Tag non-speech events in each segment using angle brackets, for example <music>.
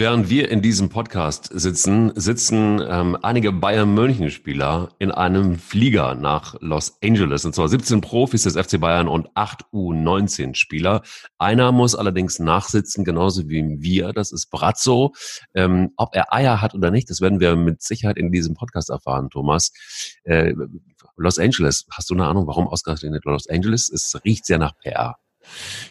Während wir in diesem Podcast sitzen, sitzen ähm, einige Bayern München Spieler in einem Flieger nach Los Angeles. Und zwar 17 Profis des FC Bayern und 8 U19 Spieler. Einer muss allerdings nachsitzen, genauso wie wir. Das ist Brazzo. Ähm, ob er Eier hat oder nicht, das werden wir mit Sicherheit in diesem Podcast erfahren, Thomas. Äh, Los Angeles, hast du eine Ahnung, warum ausgerechnet Los Angeles? Es riecht sehr nach PR.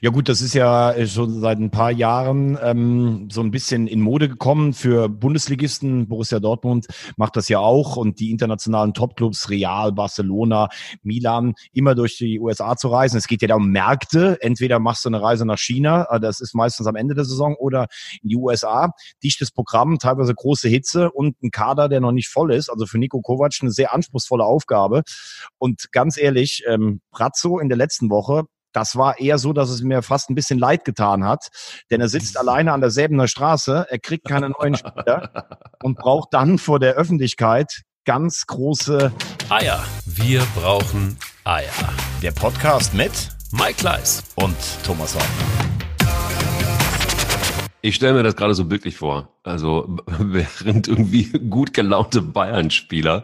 Ja gut, das ist ja äh, schon seit ein paar Jahren ähm, so ein bisschen in Mode gekommen für Bundesligisten. Borussia Dortmund macht das ja auch und die internationalen Topclubs Real, Barcelona, Milan immer durch die USA zu reisen. Es geht ja da um Märkte. Entweder machst du eine Reise nach China, äh, das ist meistens am Ende der Saison, oder in die USA. Dichtes Programm, teilweise große Hitze und ein Kader, der noch nicht voll ist. Also für Nico Kovac eine sehr anspruchsvolle Aufgabe. Und ganz ehrlich, ähm, Brazzo in der letzten Woche das war eher so, dass es mir fast ein bisschen leid getan hat, denn er sitzt alleine an der Säbener Straße, er kriegt keine neuen Spieler <laughs> und braucht dann vor der Öffentlichkeit ganz große Eier. Wir brauchen Eier. Der Podcast mit Mike Kleiss und Thomas Wagner. Ich stelle mir das gerade so wirklich vor. Also <laughs> während irgendwie gut gelaunte Bayern-Spieler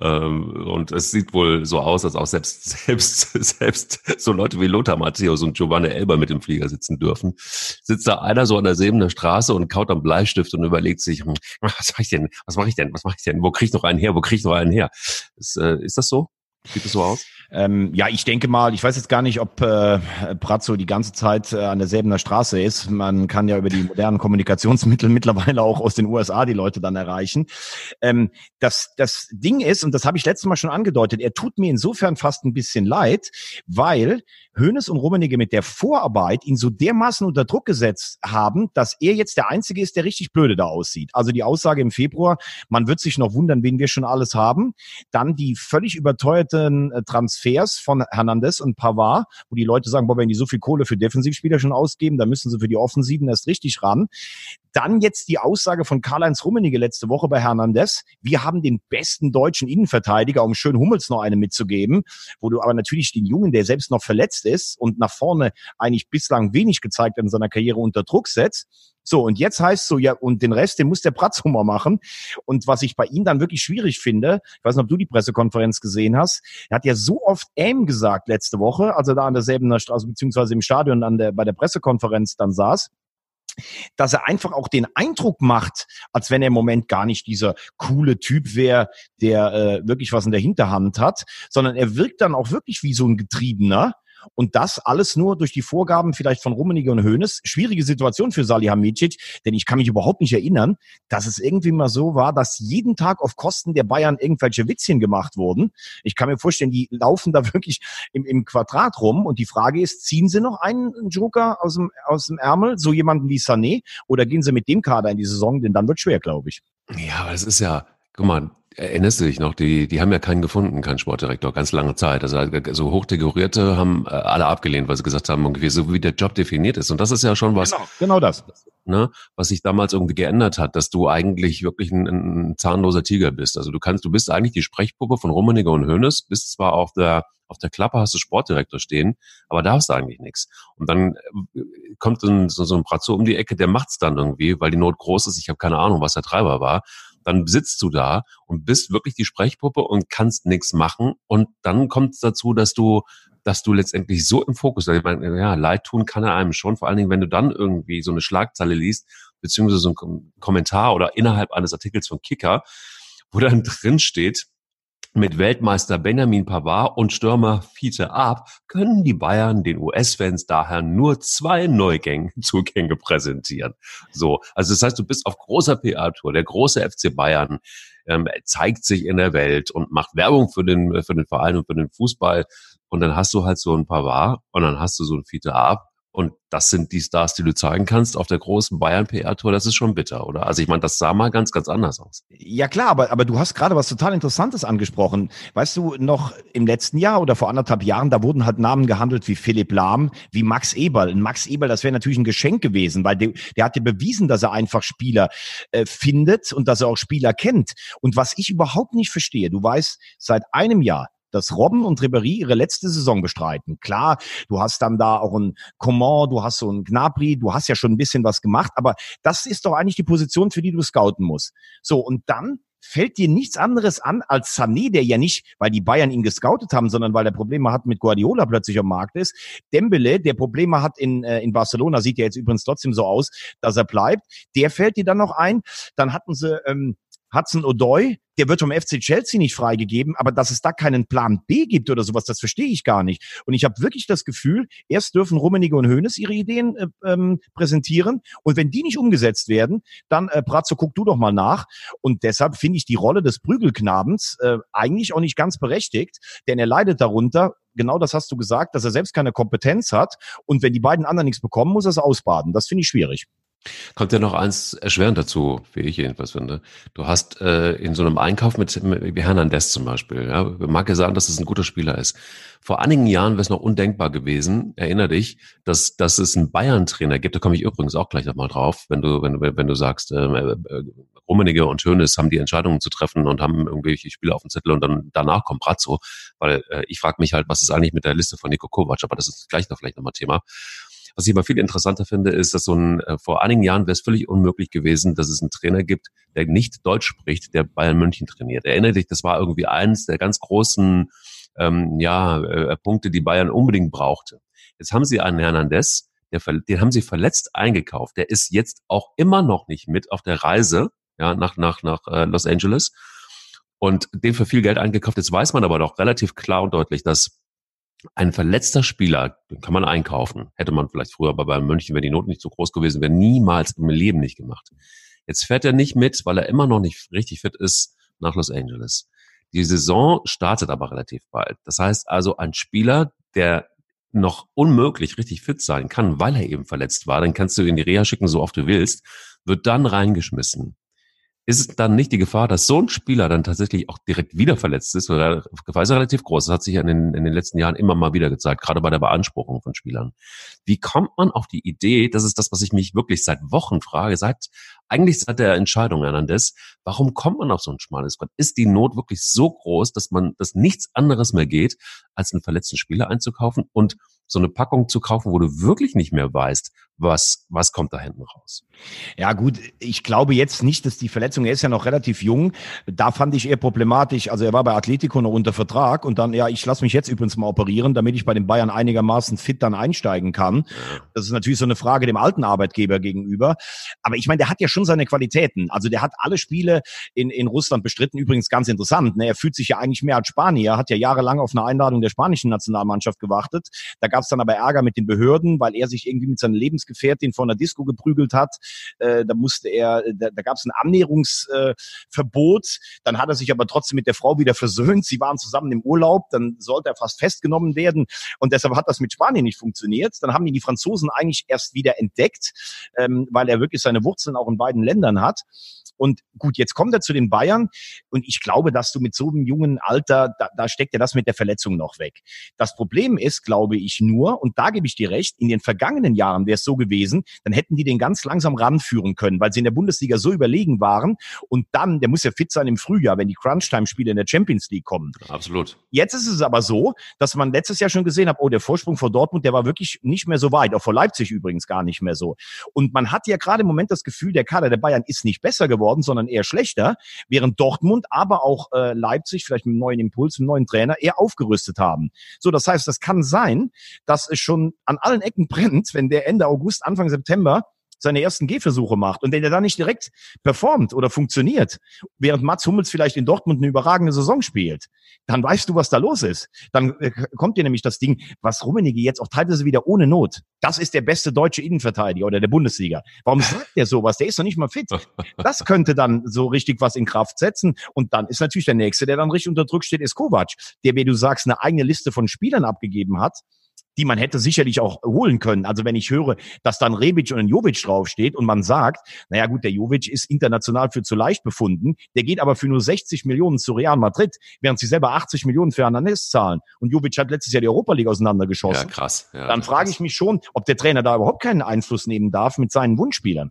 ähm, und es sieht wohl so aus, als auch selbst <laughs> selbst selbst so Leute wie Lothar Matthäus und Giovanni Elber mit dem Flieger sitzen dürfen, sitzt da einer so an der Sebener Straße und kaut am Bleistift und überlegt sich, hm, was mache ich denn, was mache ich denn, was mache ich denn, wo krieg ich noch einen her, wo krieg ich noch einen her? Ist, äh, ist das so? Sieht es so aus? Ähm, ja, ich denke mal, ich weiß jetzt gar nicht, ob äh, Prazzo die ganze Zeit äh, an derselben Straße ist. Man kann ja über die modernen Kommunikationsmittel <laughs> mittlerweile auch aus den USA die Leute dann erreichen. Ähm, das, das Ding ist, und das habe ich letztes Mal schon angedeutet, er tut mir insofern fast ein bisschen leid, weil Hoeneß und Rummenigge mit der Vorarbeit ihn so dermaßen unter Druck gesetzt haben, dass er jetzt der Einzige ist, der richtig blöde da aussieht. Also die Aussage im Februar, man wird sich noch wundern, wen wir schon alles haben. Dann die völlig überteuerten äh, Transfer Transfers von Hernandez und Pavard, wo die Leute sagen, boah, wenn die so viel Kohle für Defensivspieler schon ausgeben, dann müssen sie für die Offensiven erst richtig ran. Dann jetzt die Aussage von Karl-Heinz Rummenigge letzte Woche bei Hernandez. Wir haben den besten deutschen Innenverteidiger, um schön Hummels noch eine mitzugeben, wo du aber natürlich den Jungen, der selbst noch verletzt ist und nach vorne eigentlich bislang wenig gezeigt hat in seiner Karriere unter Druck setzt. So, und jetzt heißt so, ja, und den Rest, den muss der Pratzhummer machen. Und was ich bei ihm dann wirklich schwierig finde, ich weiß nicht, ob du die Pressekonferenz gesehen hast, er hat ja so oft Aim gesagt letzte Woche, als er da an derselben Straße, beziehungsweise im Stadion an der, bei der Pressekonferenz dann saß dass er einfach auch den Eindruck macht, als wenn er im Moment gar nicht dieser coole Typ wäre, der äh, wirklich was in der Hinterhand hat, sondern er wirkt dann auch wirklich wie so ein Getriebener, und das alles nur durch die Vorgaben vielleicht von Rummenigge und Hoeneß. Schwierige Situation für Salihamidzic, denn ich kann mich überhaupt nicht erinnern, dass es irgendwie mal so war, dass jeden Tag auf Kosten der Bayern irgendwelche Witzchen gemacht wurden. Ich kann mir vorstellen, die laufen da <laughs> wirklich im, im Quadrat rum. Und die Frage ist, ziehen sie noch einen Joker aus dem, aus dem Ärmel, so jemanden wie Sané, oder gehen sie mit dem Kader in die Saison? Denn dann wird schwer, glaube ich. Ja, aber es ist ja, guck mal, Erinnerst du dich noch? Die, die haben ja keinen gefunden, keinen Sportdirektor, ganz lange Zeit. Also so hochdekorierte haben äh, alle abgelehnt, weil sie gesagt haben, ungefähr so wie der Job definiert ist. Und das ist ja schon was. Genau, genau das. Ne, was sich damals irgendwie geändert hat, dass du eigentlich wirklich ein, ein zahnloser Tiger bist. Also du kannst, du bist eigentlich die Sprechpuppe von Rummenigge und Hönes, bist zwar auf der auf der Klappe hast du Sportdirektor stehen, aber da hast du eigentlich nichts. Und dann äh, kommt so, so ein Bratzo um die Ecke, der macht's dann irgendwie, weil die Not groß ist. Ich habe keine Ahnung, was der Treiber war dann sitzt du da und bist wirklich die Sprechpuppe und kannst nichts machen. Und dann kommt es dazu, dass du dass du letztendlich so im Fokus, ich meine, ja, leid tun kann er einem schon, vor allen Dingen, wenn du dann irgendwie so eine Schlagzeile liest, beziehungsweise so ein Kommentar oder innerhalb eines Artikels von Kicker, wo dann <laughs> drin steht, mit Weltmeister Benjamin Pavard und Stürmer Fiete Ab können die Bayern den US-Fans daher nur zwei Neugänge-Zugänge präsentieren. So, also das heißt, du bist auf großer PA-Tour. Der große FC Bayern ähm, zeigt sich in der Welt und macht Werbung für den für den Verein und für den Fußball. Und dann hast du halt so ein Pavard und dann hast du so ein Fiete Ab und das sind die Stars, die du zeigen kannst auf der großen Bayern-PR-Tour. Das ist schon bitter, oder? Also ich meine, das sah mal ganz, ganz anders aus. Ja klar, aber, aber du hast gerade was total Interessantes angesprochen. Weißt du, noch im letzten Jahr oder vor anderthalb Jahren, da wurden halt Namen gehandelt wie Philipp Lahm, wie Max Eberl. Und Max Eberl, das wäre natürlich ein Geschenk gewesen, weil der, der hat ja bewiesen, dass er einfach Spieler äh, findet und dass er auch Spieler kennt. Und was ich überhaupt nicht verstehe, du weißt, seit einem Jahr dass Robben und Ribéry ihre letzte Saison bestreiten. Klar, du hast dann da auch ein Coman, du hast so ein Gnabry, du hast ja schon ein bisschen was gemacht, aber das ist doch eigentlich die Position, für die du scouten musst. So, und dann fällt dir nichts anderes an als Sané, der ja nicht, weil die Bayern ihn gescoutet haben, sondern weil er Probleme hat mit Guardiola plötzlich am Markt ist. Dembele, der Probleme hat in, äh, in Barcelona, sieht ja jetzt übrigens trotzdem so aus, dass er bleibt. Der fällt dir dann noch ein. Dann hatten sie ähm, Hudson O'Doy, der wird vom FC Chelsea nicht freigegeben, aber dass es da keinen Plan B gibt oder sowas, das verstehe ich gar nicht. Und ich habe wirklich das Gefühl, erst dürfen Rummenigge und Hoeneß ihre Ideen äh, ähm, präsentieren und wenn die nicht umgesetzt werden, dann äh, Bratzo, guck du doch mal nach. Und deshalb finde ich die Rolle des Prügelknabens äh, eigentlich auch nicht ganz berechtigt, denn er leidet darunter, genau das hast du gesagt, dass er selbst keine Kompetenz hat und wenn die beiden anderen nichts bekommen, muss er es ausbaden. Das finde ich schwierig. Kommt ja noch eins erschwerend dazu, wie ich jedenfalls finde. Du hast äh, in so einem Einkauf mit, mit Hernandez zum Beispiel, ja, mag ja sagen, dass es ein guter Spieler ist. Vor einigen Jahren wäre es noch undenkbar gewesen, erinnere dich, dass, dass es einen Bayern-Trainer gibt, da komme ich übrigens auch gleich nochmal drauf, wenn du, wenn, wenn du sagst, ähm, äh, äh, Rummenigge und Schönes haben die Entscheidungen zu treffen und haben irgendwelche Spiele auf dem Zettel und dann danach kommt Brazzo, weil äh, ich frage mich halt, was ist eigentlich mit der Liste von Nico Kovac, aber das ist gleich noch vielleicht nochmal Thema. Was ich aber viel interessanter finde, ist, dass so ein, äh, vor einigen Jahren wäre es völlig unmöglich gewesen, dass es einen Trainer gibt, der nicht Deutsch spricht, der Bayern München trainiert. Erinnere dich, das war irgendwie eins der ganz großen ähm, ja, äh, Punkte, die Bayern unbedingt brauchte. Jetzt haben sie einen Hernandez, der, den haben sie verletzt eingekauft. Der ist jetzt auch immer noch nicht mit auf der Reise ja, nach, nach, nach äh, Los Angeles und den für viel Geld eingekauft. Jetzt weiß man aber doch relativ klar und deutlich, dass ein verletzter Spieler, den kann man einkaufen. Hätte man vielleicht früher bei Bayern München, wenn die Not nicht so groß gewesen wäre, niemals im Leben nicht gemacht. Jetzt fährt er nicht mit, weil er immer noch nicht richtig fit ist nach Los Angeles. Die Saison startet aber relativ bald. Das heißt also, ein Spieler, der noch unmöglich richtig fit sein kann, weil er eben verletzt war, dann kannst du ihn in die Reha schicken, so oft du willst, wird dann reingeschmissen ist es dann nicht die Gefahr, dass so ein Spieler dann tatsächlich auch direkt wieder verletzt ist? Oder Gefahr ist relativ groß. Das hat sich in den, in den letzten Jahren immer mal wieder gezeigt, gerade bei der Beanspruchung von Spielern. Wie kommt man auf die Idee, das ist das, was ich mich wirklich seit Wochen frage, seit eigentlich seit der Entscheidung Hernandez, warum kommt man auf so ein schmales Brett? Ist die Not wirklich so groß, dass man, dass nichts anderes mehr geht, als einen verletzten Spieler einzukaufen und so eine Packung zu kaufen, wo du wirklich nicht mehr weißt, was, was kommt da hinten raus? Ja, gut, ich glaube jetzt nicht, dass die Verletzung, er ist ja noch relativ jung, da fand ich eher problematisch, also er war bei Atletico noch unter Vertrag und dann, ja, ich lasse mich jetzt übrigens mal operieren, damit ich bei den Bayern einigermaßen fit dann einsteigen kann. Das ist natürlich so eine Frage dem alten Arbeitgeber gegenüber. Aber ich meine, der hat ja schon seine Qualitäten. Also der hat alle Spiele in, in Russland bestritten, übrigens ganz interessant. Ne? Er fühlt sich ja eigentlich mehr als Spanier, hat ja jahrelang auf eine Einladung der spanischen Nationalmannschaft gewartet. Da gab es dann aber Ärger mit den Behörden, weil er sich irgendwie mit seiner Lebensgefährtin von der Disco geprügelt hat. Äh, da musste er, da, da gab es ein Annäherungsverbot. Äh, dann hat er sich aber trotzdem mit der Frau wieder versöhnt. Sie waren zusammen im Urlaub. Dann sollte er fast festgenommen werden. Und deshalb hat das mit Spanien nicht funktioniert. Dann haben ihn die Franzosen eigentlich erst wieder entdeckt, ähm, weil er wirklich seine Wurzeln auch in beiden Ländern hat. Und gut, jetzt kommt er zu den Bayern und ich glaube, dass du mit so einem jungen Alter, da, da steckt ja das mit der Verletzung noch weg. Das Problem ist, glaube ich nur, und da gebe ich dir recht, in den vergangenen Jahren wäre es so gewesen, dann hätten die den ganz langsam ranführen können, weil sie in der Bundesliga so überlegen waren und dann, der muss ja fit sein im Frühjahr, wenn die Crunch-Time-Spiele in der Champions League kommen. Absolut. Jetzt ist es aber so, dass man letztes Jahr schon gesehen hat, oh, der Vorsprung vor Dortmund, der war wirklich nicht mehr so weit, auch vor Leipzig übrigens gar nicht mehr so. Und man hat ja gerade im Moment das Gefühl, der Kader der Bayern ist nicht besser geworden, sondern eher schlechter, während Dortmund, aber auch äh, Leipzig, vielleicht mit einem neuen Impuls, einem neuen Trainer, eher aufgerüstet haben. So, das heißt, das kann sein, dass es schon an allen Ecken brennt, wenn der Ende August, Anfang September seine ersten Gehversuche macht und wenn der dann nicht direkt performt oder funktioniert, während Mats Hummels vielleicht in Dortmund eine überragende Saison spielt, dann weißt du, was da los ist. Dann äh, kommt dir nämlich das Ding, was Rummenigge jetzt auch teilweise wieder ohne Not. Das ist der beste deutsche Innenverteidiger oder der Bundesliga. Warum <laughs> sagt der sowas? Der ist noch nicht mal fit. Das könnte dann so richtig was in Kraft setzen. Und dann ist natürlich der Nächste, der dann richtig unter Druck steht, ist Kovac, der, wie du sagst, eine eigene Liste von Spielern abgegeben hat die man hätte sicherlich auch holen können. Also wenn ich höre, dass dann Rebic und ein Jovic draufsteht und man sagt, naja gut, der Jovic ist international für zu leicht befunden, der geht aber für nur 60 Millionen zu Real Madrid, während sie selber 80 Millionen für Hernandez zahlen. Und Jovic hat letztes Jahr die Europa League auseinandergeschossen. Ja, krass. Ja, dann frage ich mich schon, ob der Trainer da überhaupt keinen Einfluss nehmen darf mit seinen Wunschspielern.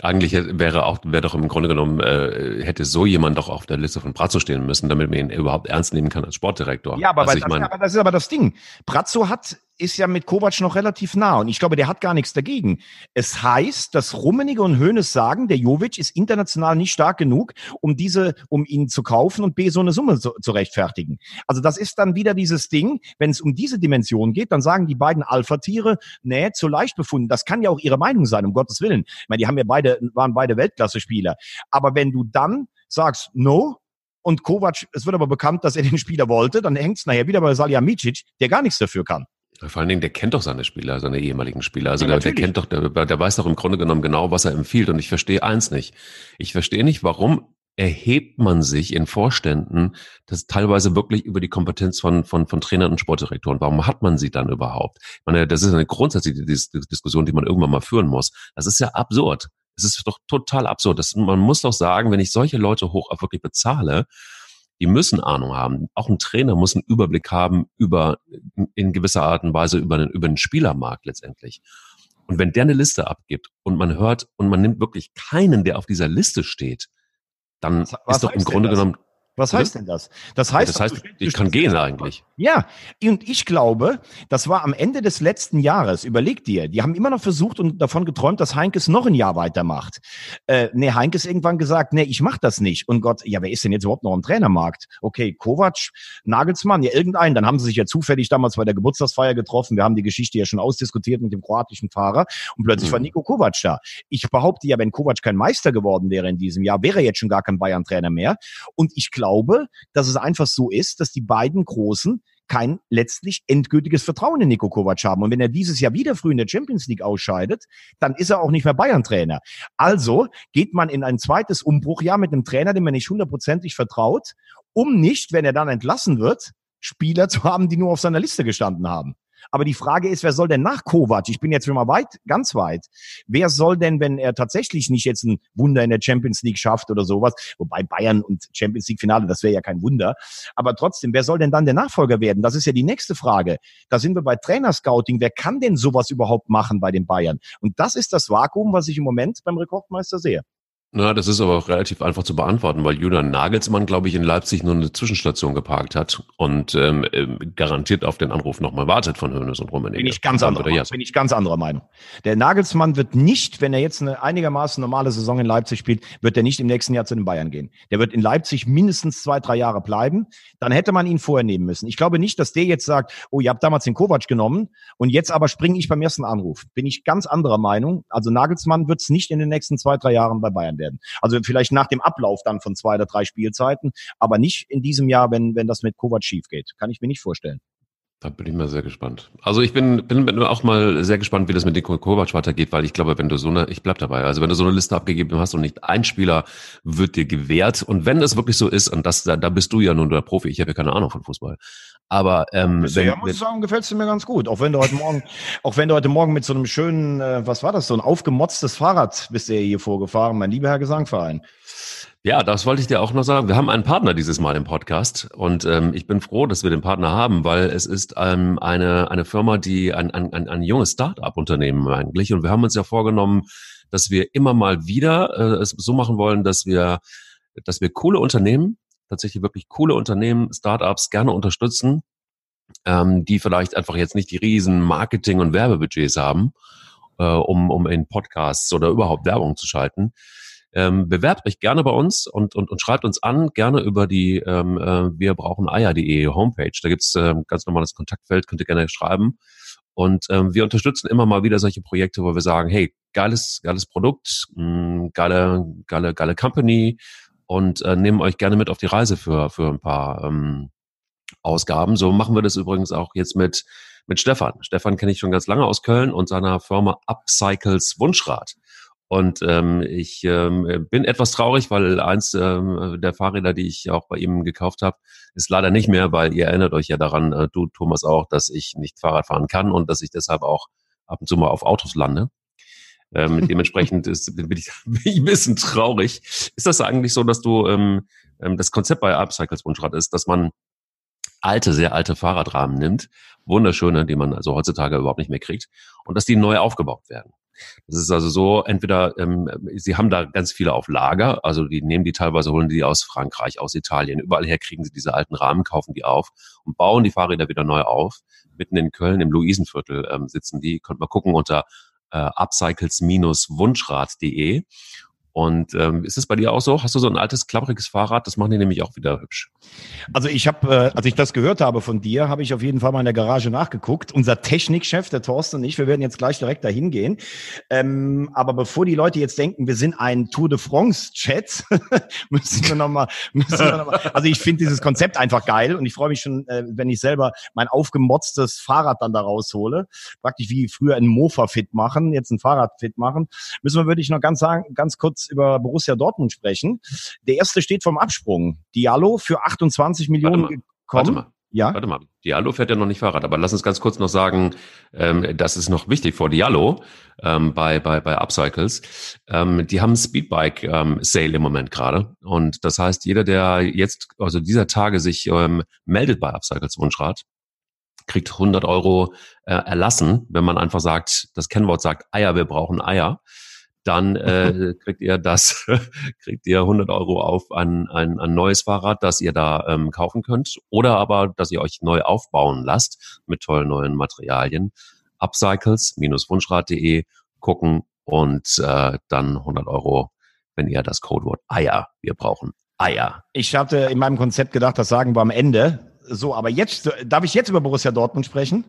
Eigentlich wäre auch, wäre doch im Grunde genommen, äh, hätte so jemand doch auf der Liste von Brazzo stehen müssen, damit man ihn überhaupt ernst nehmen kann als Sportdirektor. Ja, aber, also das, mein, aber das ist aber das Ding. Brazzo hat ist ja mit Kovac noch relativ nah und ich glaube, der hat gar nichts dagegen. Es heißt, dass Rummenigge und Hoeneß sagen, der Jovic ist international nicht stark genug, um diese, um ihn zu kaufen und B so eine Summe zu, zu rechtfertigen. Also das ist dann wieder dieses Ding, wenn es um diese Dimension geht, dann sagen die beiden Alpha-Tiere, nee, zu leicht befunden. Das kann ja auch ihre Meinung sein, um Gottes Willen. Ich meine, die haben ja beide, waren beide Weltklasse-Spieler. Aber wenn du dann sagst, no, und Kovac, es wird aber bekannt, dass er den Spieler wollte, dann hängt es nachher wieder bei Salihamidzic, der gar nichts dafür kann. Vor allen Dingen, der kennt doch seine Spieler, seine ehemaligen Spieler. Also Ja, der, der kennt doch, der, der weiß doch im Grunde genommen genau, was er empfiehlt. Und ich verstehe eins nicht. Ich verstehe nicht, warum erhebt man sich in Vorständen das teilweise wirklich über die Kompetenz von, von, von Trainern und Sportdirektoren. Warum hat man sie dann überhaupt? Ich meine, das ist eine grundsätzliche Dis Diskussion, die man irgendwann mal führen muss. Das ist ja absurd. Es ist doch total absurd. Das, man muss doch sagen, wenn ich solche Leute hoch auch wirklich bezahle, die müssen Ahnung haben. Auch ein Trainer muss einen Überblick haben über, in gewisser Art und Weise über den, über den Spielermarkt letztendlich. Und wenn der eine Liste abgibt und man hört und man nimmt wirklich keinen, der auf dieser Liste steht, dann Was- ist doch im Grunde genommen, Was heißt denn das? Das heißt, das heißt, du- du ich kann stellst- gehen eigentlich. Ja, und ich glaube, das war am Ende des letzten Jahres. Überleg dir, die haben immer noch versucht und davon geträumt, dass Heinkes noch ein Jahr weitermacht. Äh, nee, Heinkes irgendwann gesagt, nee, ich mach das nicht. Und Gott, ja, wer ist denn jetzt überhaupt noch im Trainermarkt? Okay, Kovac, Nagelsmann, ja, irgendeinen. Dann haben sie sich ja zufällig damals bei der Geburtstagsfeier getroffen. Wir haben die Geschichte ja schon ausdiskutiert mit dem kroatischen Fahrer. Und plötzlich Mhm. war Nico Kovac da. Ich behaupte ja, wenn Kovac kein Meister geworden wäre in diesem Jahr, wäre er jetzt schon gar kein Bayern-Trainer mehr. Und ich glaube, dass es einfach so ist, dass die beiden Großen kein letztlich endgültiges Vertrauen in Nico Kovac haben. Und wenn er dieses Jahr wieder früh in der Champions League ausscheidet, dann ist er auch nicht mehr Bayern-Trainer. Also geht man in ein zweites Umbruchjahr mit einem Trainer, dem man nicht hundertprozentig vertraut, um nicht, wenn er dann entlassen wird, Spieler zu haben, die nur auf seiner Liste gestanden haben. Aber die Frage ist, wer soll denn nach Kovac? Ich bin jetzt schon mal weit, ganz weit. Wer soll denn, wenn er tatsächlich nicht jetzt ein Wunder in der Champions League schafft oder sowas, wobei Bayern und Champions League Finale, das wäre ja kein Wunder. Aber trotzdem, wer soll denn dann der Nachfolger werden? Das ist ja die nächste Frage. Da sind wir bei Trainerscouting. Wer kann denn sowas überhaupt machen bei den Bayern? Und das ist das Vakuum, was ich im Moment beim Rekordmeister sehe. Na, das ist aber auch relativ einfach zu beantworten, weil Julian Nagelsmann, glaube ich, in Leipzig nur eine Zwischenstation geparkt hat und ähm, ähm, garantiert auf den Anruf nochmal wartet von Hönes und Rummenigge. Bin ich ganz anderer, er bin ich ganz anderer Meinung. Der Nagelsmann wird nicht, wenn er jetzt eine einigermaßen normale Saison in Leipzig spielt, wird er nicht im nächsten Jahr zu den Bayern gehen. Der wird in Leipzig mindestens zwei, drei Jahre bleiben. Dann hätte man ihn vorher nehmen müssen. Ich glaube nicht, dass der jetzt sagt, oh, ihr habt damals den Kovac genommen und jetzt aber springe ich beim ersten Anruf. Bin ich ganz anderer Meinung. Also Nagelsmann wird es nicht in den nächsten zwei, drei Jahren bei Bayern werden. Also vielleicht nach dem Ablauf dann von zwei oder drei Spielzeiten, aber nicht in diesem Jahr, wenn, wenn das mit Kovac schief geht. Kann ich mir nicht vorstellen. Da bin ich mal sehr gespannt. Also ich bin, bin auch mal sehr gespannt, wie das mit Niko Kovac weitergeht, weil ich glaube, wenn du so eine, ich bleib dabei, also wenn du so eine Liste abgegeben hast und nicht ein Spieler wird dir gewährt und wenn es wirklich so ist, und das, da, da bist du ja nun der Profi, ich habe ja keine Ahnung von Fußball, aber ähm, Bisher wenn, muss ich sagen, gefällst du mir ganz gut. Auch wenn du heute Morgen, <laughs> auch wenn du heute Morgen mit so einem schönen, äh, was war das, so ein aufgemotztes Fahrrad bist du ja hier vorgefahren, mein lieber Herr Gesangverein. Ja, das wollte ich dir auch noch sagen. Wir haben einen Partner dieses Mal im Podcast und ähm, ich bin froh, dass wir den Partner haben, weil es ist ähm, eine, eine Firma, die ein, ein, ein, ein junges Start-up-Unternehmen eigentlich und wir haben uns ja vorgenommen, dass wir immer mal wieder äh, es so machen wollen, dass wir, dass wir coole Unternehmen, tatsächlich wirklich coole Unternehmen, Start-ups gerne unterstützen, ähm, die vielleicht einfach jetzt nicht die riesen Marketing- und Werbebudgets haben, äh, um, um in Podcasts oder überhaupt Werbung zu schalten. Ähm, bewerbt euch gerne bei uns und, und, und schreibt uns an, gerne über die ähm, äh, wir brauchen Eier.de Homepage. Da gibt's ähm, ganz normales Kontaktfeld, könnt ihr gerne schreiben. Und ähm, wir unterstützen immer mal wieder solche Projekte, wo wir sagen, hey, geiles, geiles Produkt, mh, geile, geile, geile Company und äh, nehmen euch gerne mit auf die Reise für, für ein paar ähm, Ausgaben. So machen wir das übrigens auch jetzt mit, mit Stefan. Stefan kenne ich schon ganz lange aus Köln und seiner Firma Upcycles Wunschrad. Und ähm, ich ähm, bin etwas traurig, weil eins ähm, der Fahrräder, die ich auch bei ihm gekauft habe, ist leider nicht mehr, weil ihr erinnert euch ja daran, äh, du Thomas auch, dass ich nicht Fahrrad fahren kann und dass ich deshalb auch ab und zu mal auf Autos lande. Ähm, <laughs> dementsprechend ist, bin, ich, <laughs> bin ich ein bisschen traurig. Ist das eigentlich so, dass du ähm, ähm, das Konzept bei Upcycles Wunschrad ist, dass man alte, sehr alte Fahrradrahmen nimmt, wunderschöne, die man also heutzutage überhaupt nicht mehr kriegt, und dass die neu aufgebaut werden. Das ist also so, entweder ähm, sie haben da ganz viele auf Lager, also die nehmen die teilweise, holen die aus Frankreich, aus Italien, überall her kriegen sie diese alten Rahmen, kaufen die auf und bauen die Fahrräder wieder neu auf. Mitten in Köln im Luisenviertel ähm, sitzen die, könnt mal gucken unter äh, upcycles-wunschrad.de und ähm, ist es bei dir auch so? Hast du so ein altes, klappriges Fahrrad? Das machen die nämlich auch wieder hübsch. Also ich habe, äh, als ich das gehört habe von dir, habe ich auf jeden Fall mal in der Garage nachgeguckt. Unser Technikchef, der Thorsten und ich, wir werden jetzt gleich direkt dahin gehen. Ähm, aber bevor die Leute jetzt denken, wir sind ein Tour de France-Chat, müssen <laughs> wir nochmal, müssen wir noch also ich finde dieses Konzept einfach geil und ich freue mich schon, äh, wenn ich selber mein aufgemotztes Fahrrad dann da raushole. Praktisch wie früher ein Mofa fit machen, jetzt ein Fahrrad fit machen. Müssen wir wirklich noch ganz sagen, ganz kurz über Borussia Dortmund sprechen. Der erste steht vom Absprung. Diallo für 28 Millionen warte mal, gekommen. Warte mal. Ja. Warte mal, Diallo fährt ja noch nicht Fahrrad, aber lass uns ganz kurz noch sagen, ähm, das ist noch wichtig vor Diallo ähm, bei, bei, bei Upcycles. Ähm, die haben Speedbike ähm, Sale im Moment gerade. Und das heißt, jeder, der jetzt, also dieser Tage sich ähm, meldet bei Upcycles Wunschrad, kriegt 100 Euro äh, erlassen, wenn man einfach sagt, das Kennwort sagt Eier, wir brauchen Eier dann äh, kriegt ihr das, <laughs> kriegt ihr 100 Euro auf ein, ein, ein neues Fahrrad, das ihr da ähm, kaufen könnt oder aber, dass ihr euch neu aufbauen lasst mit tollen neuen Materialien. Upcycles-wunschrad.de gucken und äh, dann 100 Euro, wenn ihr das Codewort Eier, wir brauchen Eier. Ich hatte in meinem Konzept gedacht, das sagen wir am Ende. So, aber jetzt, darf ich jetzt über Borussia Dortmund sprechen?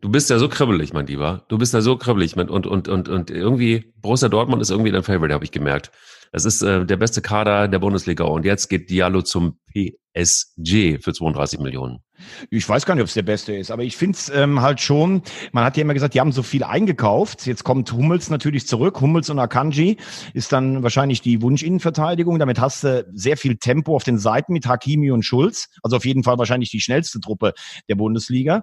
Du bist ja so kribbelig, mein Lieber. Du bist ja so kribbelig. und, und, und, und irgendwie, Borussia Dortmund ist irgendwie dein Favorite, habe ich gemerkt. Das ist äh, der beste Kader der Bundesliga. Und jetzt geht Diallo zum PSG für 32 Millionen. Ich weiß gar nicht, ob es der beste ist, aber ich finde es ähm, halt schon, man hat ja immer gesagt, die haben so viel eingekauft. Jetzt kommt Hummels natürlich zurück. Hummels und Akanji ist dann wahrscheinlich die Wunschinnenverteidigung. Damit hast du sehr viel Tempo auf den Seiten mit Hakimi und Schulz. Also auf jeden Fall wahrscheinlich die schnellste Truppe der Bundesliga.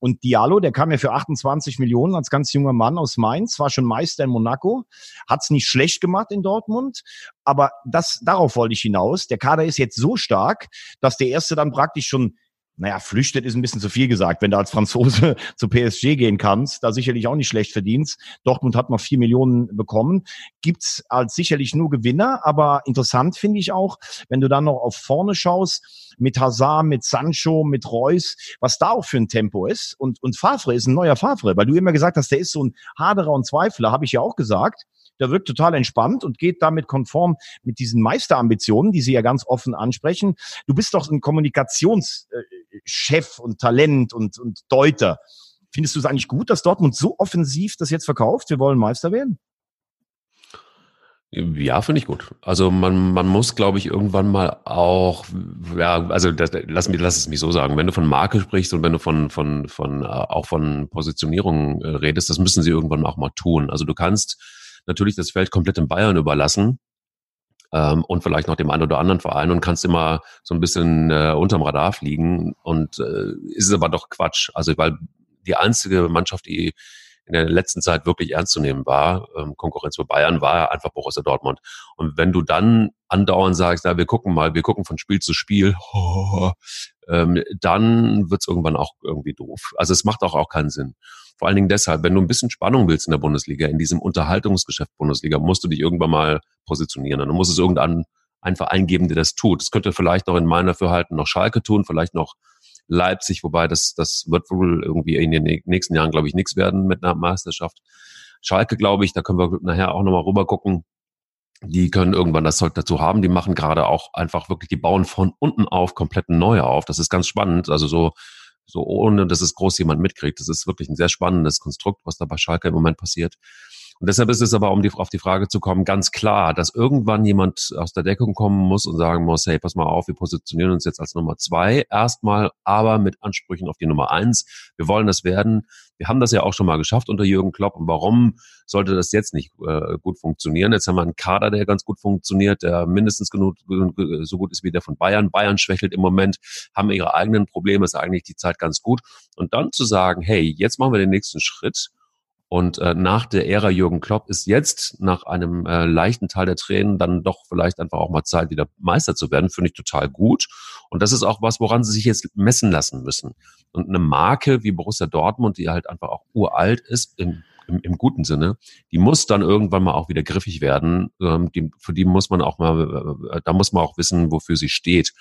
Und Diallo, der kam ja für 28 Millionen als ganz junger Mann aus Mainz, war schon Meister in Monaco, hat's nicht schlecht gemacht in Dortmund, aber das, darauf wollte ich hinaus. Der Kader ist jetzt so stark, dass der erste dann praktisch schon naja, flüchtet ist ein bisschen zu viel gesagt. Wenn du als Franzose <laughs> zu PSG gehen kannst, da sicherlich auch nicht schlecht verdienst. Dortmund hat noch vier Millionen bekommen. Gibt's als sicherlich nur Gewinner, aber interessant finde ich auch, wenn du dann noch auf vorne schaust, mit Hazard, mit Sancho, mit Reus, was da auch für ein Tempo ist. Und, und Favre ist ein neuer Favre, weil du immer gesagt hast, der ist so ein Haderer und Zweifler, habe ich ja auch gesagt der wirkt total entspannt und geht damit konform mit diesen Meisterambitionen, die Sie ja ganz offen ansprechen. Du bist doch ein Kommunikationschef und Talent und, und Deuter. Findest du es eigentlich gut, dass Dortmund so offensiv das jetzt verkauft? Wir wollen Meister werden? Ja, finde ich gut. Also man, man muss, glaube ich, irgendwann mal auch, ja, also das, lass, mich, lass es mich so sagen, wenn du von Marke sprichst und wenn du von, von, von äh, auch von Positionierung äh, redest, das müssen sie irgendwann auch mal tun. Also du kannst natürlich das Feld komplett in Bayern überlassen ähm, und vielleicht noch dem einen oder anderen Verein und kannst immer so ein bisschen äh, unterm Radar fliegen und äh, ist aber doch Quatsch. Also weil die einzige Mannschaft, die in der letzten Zeit wirklich ernst zu nehmen war, ähm, Konkurrenz für Bayern, war einfach Borussia Dortmund. Und wenn du dann andauernd sagst, na, wir gucken mal, wir gucken von Spiel zu Spiel, oh, <laughs> ähm, dann wird's irgendwann auch irgendwie doof. Also es macht auch, auch keinen Sinn. Vor allen Dingen deshalb, wenn du ein bisschen Spannung willst in der Bundesliga, in diesem Unterhaltungsgeschäft Bundesliga, musst du dich irgendwann mal positionieren. Dann muss es irgendein ein Verein geben, der das tut. Das könnte vielleicht noch in meiner Fürhalten noch Schalke tun, vielleicht noch Leipzig, wobei das, das wird wohl irgendwie in den nächsten Jahren, glaube ich, nichts werden mit einer Meisterschaft. Schalke, glaube ich, da können wir nachher auch nochmal rüber gucken. Die können irgendwann das Zeug dazu haben. Die machen gerade auch einfach wirklich, die bauen von unten auf komplett neu auf. Das ist ganz spannend. Also so so ohne dass es groß jemand mitkriegt. Das ist wirklich ein sehr spannendes Konstrukt, was da bei Schalke im Moment passiert. Und deshalb ist es aber, um die, auf die Frage zu kommen, ganz klar, dass irgendwann jemand aus der Deckung kommen muss und sagen muss, hey, pass mal auf, wir positionieren uns jetzt als Nummer zwei erstmal, aber mit Ansprüchen auf die Nummer eins. Wir wollen das werden. Wir haben das ja auch schon mal geschafft unter Jürgen Klopp. Und warum sollte das jetzt nicht äh, gut funktionieren? Jetzt haben wir einen Kader, der ganz gut funktioniert, der mindestens genug, so gut ist wie der von Bayern. Bayern schwächelt im Moment, haben ihre eigenen Probleme, ist eigentlich die Zeit ganz gut. Und dann zu sagen, hey, jetzt machen wir den nächsten Schritt und äh, nach der Ära Jürgen Klopp ist jetzt nach einem äh, leichten Teil der Tränen dann doch vielleicht einfach auch mal Zeit, wieder Meister zu werden, finde ich total gut. Und das ist auch was, woran sie sich jetzt messen lassen müssen. Und eine Marke wie Borussia Dortmund, die halt einfach auch uralt ist, im im, im guten Sinne, die muss dann irgendwann mal auch wieder griffig werden. Ähm, die, für die muss man auch mal, äh, da muss man auch wissen, wofür sie steht.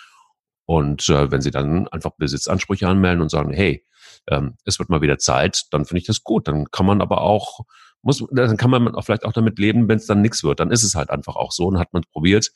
Und äh, wenn sie dann einfach Besitzansprüche anmelden und sagen, hey, ähm, es wird mal wieder Zeit, dann finde ich das gut. Dann kann man aber auch, muss, dann kann man auch vielleicht auch damit leben, wenn es dann nichts wird. Dann ist es halt einfach auch so und hat man probiert.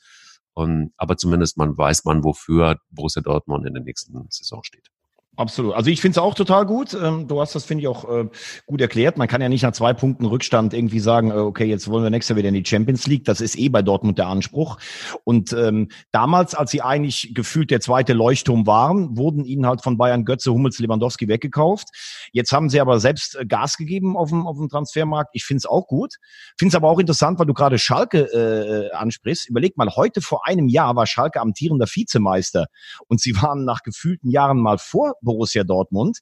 Und, aber zumindest man weiß man, wofür Borussia Dortmund in der nächsten Saison steht. Absolut. Also ich finde es auch total gut. Ähm, du hast das, finde ich, auch äh, gut erklärt. Man kann ja nicht nach zwei Punkten Rückstand irgendwie sagen, äh, okay, jetzt wollen wir nächstes Jahr wieder in die Champions League. Das ist eh bei Dortmund der Anspruch. Und ähm, damals, als sie eigentlich gefühlt der zweite Leuchtturm waren, wurden ihnen halt von Bayern Götze, Hummels, Lewandowski weggekauft. Jetzt haben sie aber selbst äh, Gas gegeben auf dem, auf dem Transfermarkt. Ich finde es auch gut. Finde es aber auch interessant, weil du gerade Schalke äh, ansprichst. Überleg mal, heute vor einem Jahr war Schalke amtierender Vizemeister und sie waren nach gefühlten Jahren mal vor Borussia Dortmund.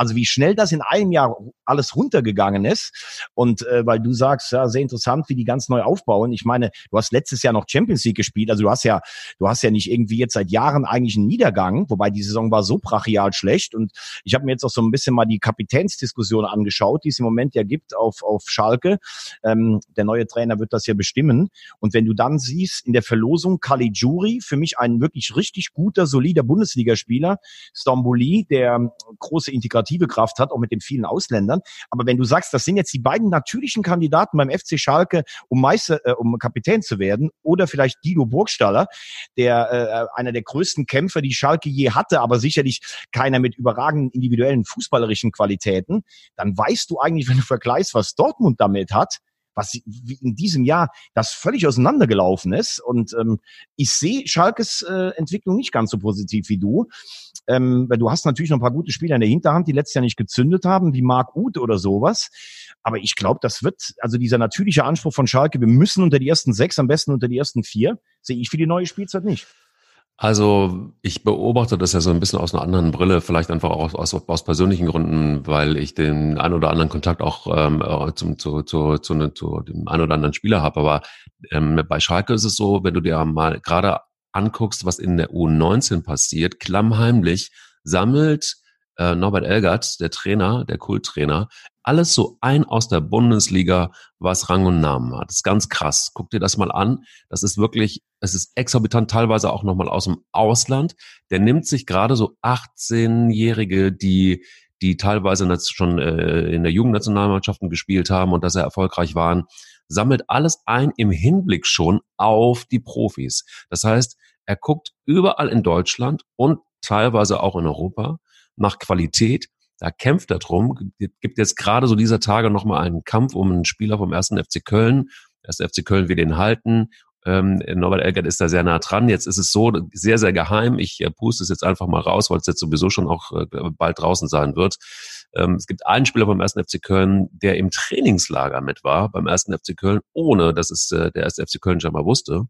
Also wie schnell das in einem Jahr alles runtergegangen ist. Und äh, weil du sagst, ja, sehr interessant, wie die ganz neu aufbauen. Ich meine, du hast letztes Jahr noch Champions League gespielt. Also du hast ja, du hast ja nicht irgendwie jetzt seit Jahren eigentlich einen Niedergang, wobei die Saison war so brachial schlecht. Und ich habe mir jetzt auch so ein bisschen mal die Kapitänsdiskussion angeschaut, die es im Moment ja gibt auf, auf Schalke. Ähm, der neue Trainer wird das ja bestimmen. Und wenn du dann siehst, in der Verlosung Caligiuri, für mich ein wirklich richtig guter, solider Bundesligaspieler, Stambouli, der große Integrative Kraft hat, auch mit den vielen Ausländern. Aber wenn du sagst, das sind jetzt die beiden natürlichen Kandidaten beim FC Schalke, um Meister, äh, um Kapitän zu werden, oder vielleicht Guido Burgstaller, der äh, einer der größten Kämpfer, die Schalke je hatte, aber sicherlich keiner mit überragenden individuellen fußballerischen Qualitäten, dann weißt du eigentlich, wenn du vergleichst, was Dortmund damit hat, was in diesem Jahr das völlig auseinandergelaufen ist. Und ähm, ich sehe Schalkes äh, Entwicklung nicht ganz so positiv wie du. Ähm, weil du hast natürlich noch ein paar gute Spieler in der Hinterhand, die letztes Jahr nicht gezündet haben, wie Marc Uth oder sowas. Aber ich glaube, das wird, also dieser natürliche Anspruch von Schalke, wir müssen unter die ersten sechs, am besten unter die ersten vier, sehe ich für die neue Spielzeit nicht. Also ich beobachte das ja so ein bisschen aus einer anderen Brille, vielleicht einfach auch aus, aus persönlichen Gründen, weil ich den ein oder anderen Kontakt auch ähm, äh, zum, zu, zu, zu, ne, zu dem ein oder anderen Spieler habe. Aber ähm, bei Schalke ist es so, wenn du dir mal gerade anguckst, was in der U19 passiert, klammheimlich sammelt äh, Norbert Elgert, der Trainer, der Kulttrainer, alles so ein aus der Bundesliga, was Rang und Namen hat. Das ist ganz krass. Guck dir das mal an. Das ist wirklich, es ist exorbitant teilweise auch nochmal aus dem Ausland. Der nimmt sich gerade so 18-Jährige, die die teilweise schon äh, in der Jugendnationalmannschaften gespielt haben und dass er erfolgreich waren, sammelt alles ein im Hinblick schon auf die Profis. Das heißt, er guckt überall in Deutschland und teilweise auch in Europa nach Qualität da kämpft er drum. Gibt jetzt gerade so dieser Tage nochmal einen Kampf um einen Spieler vom ersten FC Köln. Der erste FC Köln will den halten. Ähm, Norbert Elgert ist da sehr nah dran. Jetzt ist es so sehr, sehr geheim. Ich äh, puste es jetzt einfach mal raus, weil es jetzt sowieso schon auch äh, bald draußen sein wird. Ähm, es gibt einen Spieler vom ersten FC Köln, der im Trainingslager mit war beim ersten FC Köln, ohne dass es äh, der erste FC Köln schon mal wusste.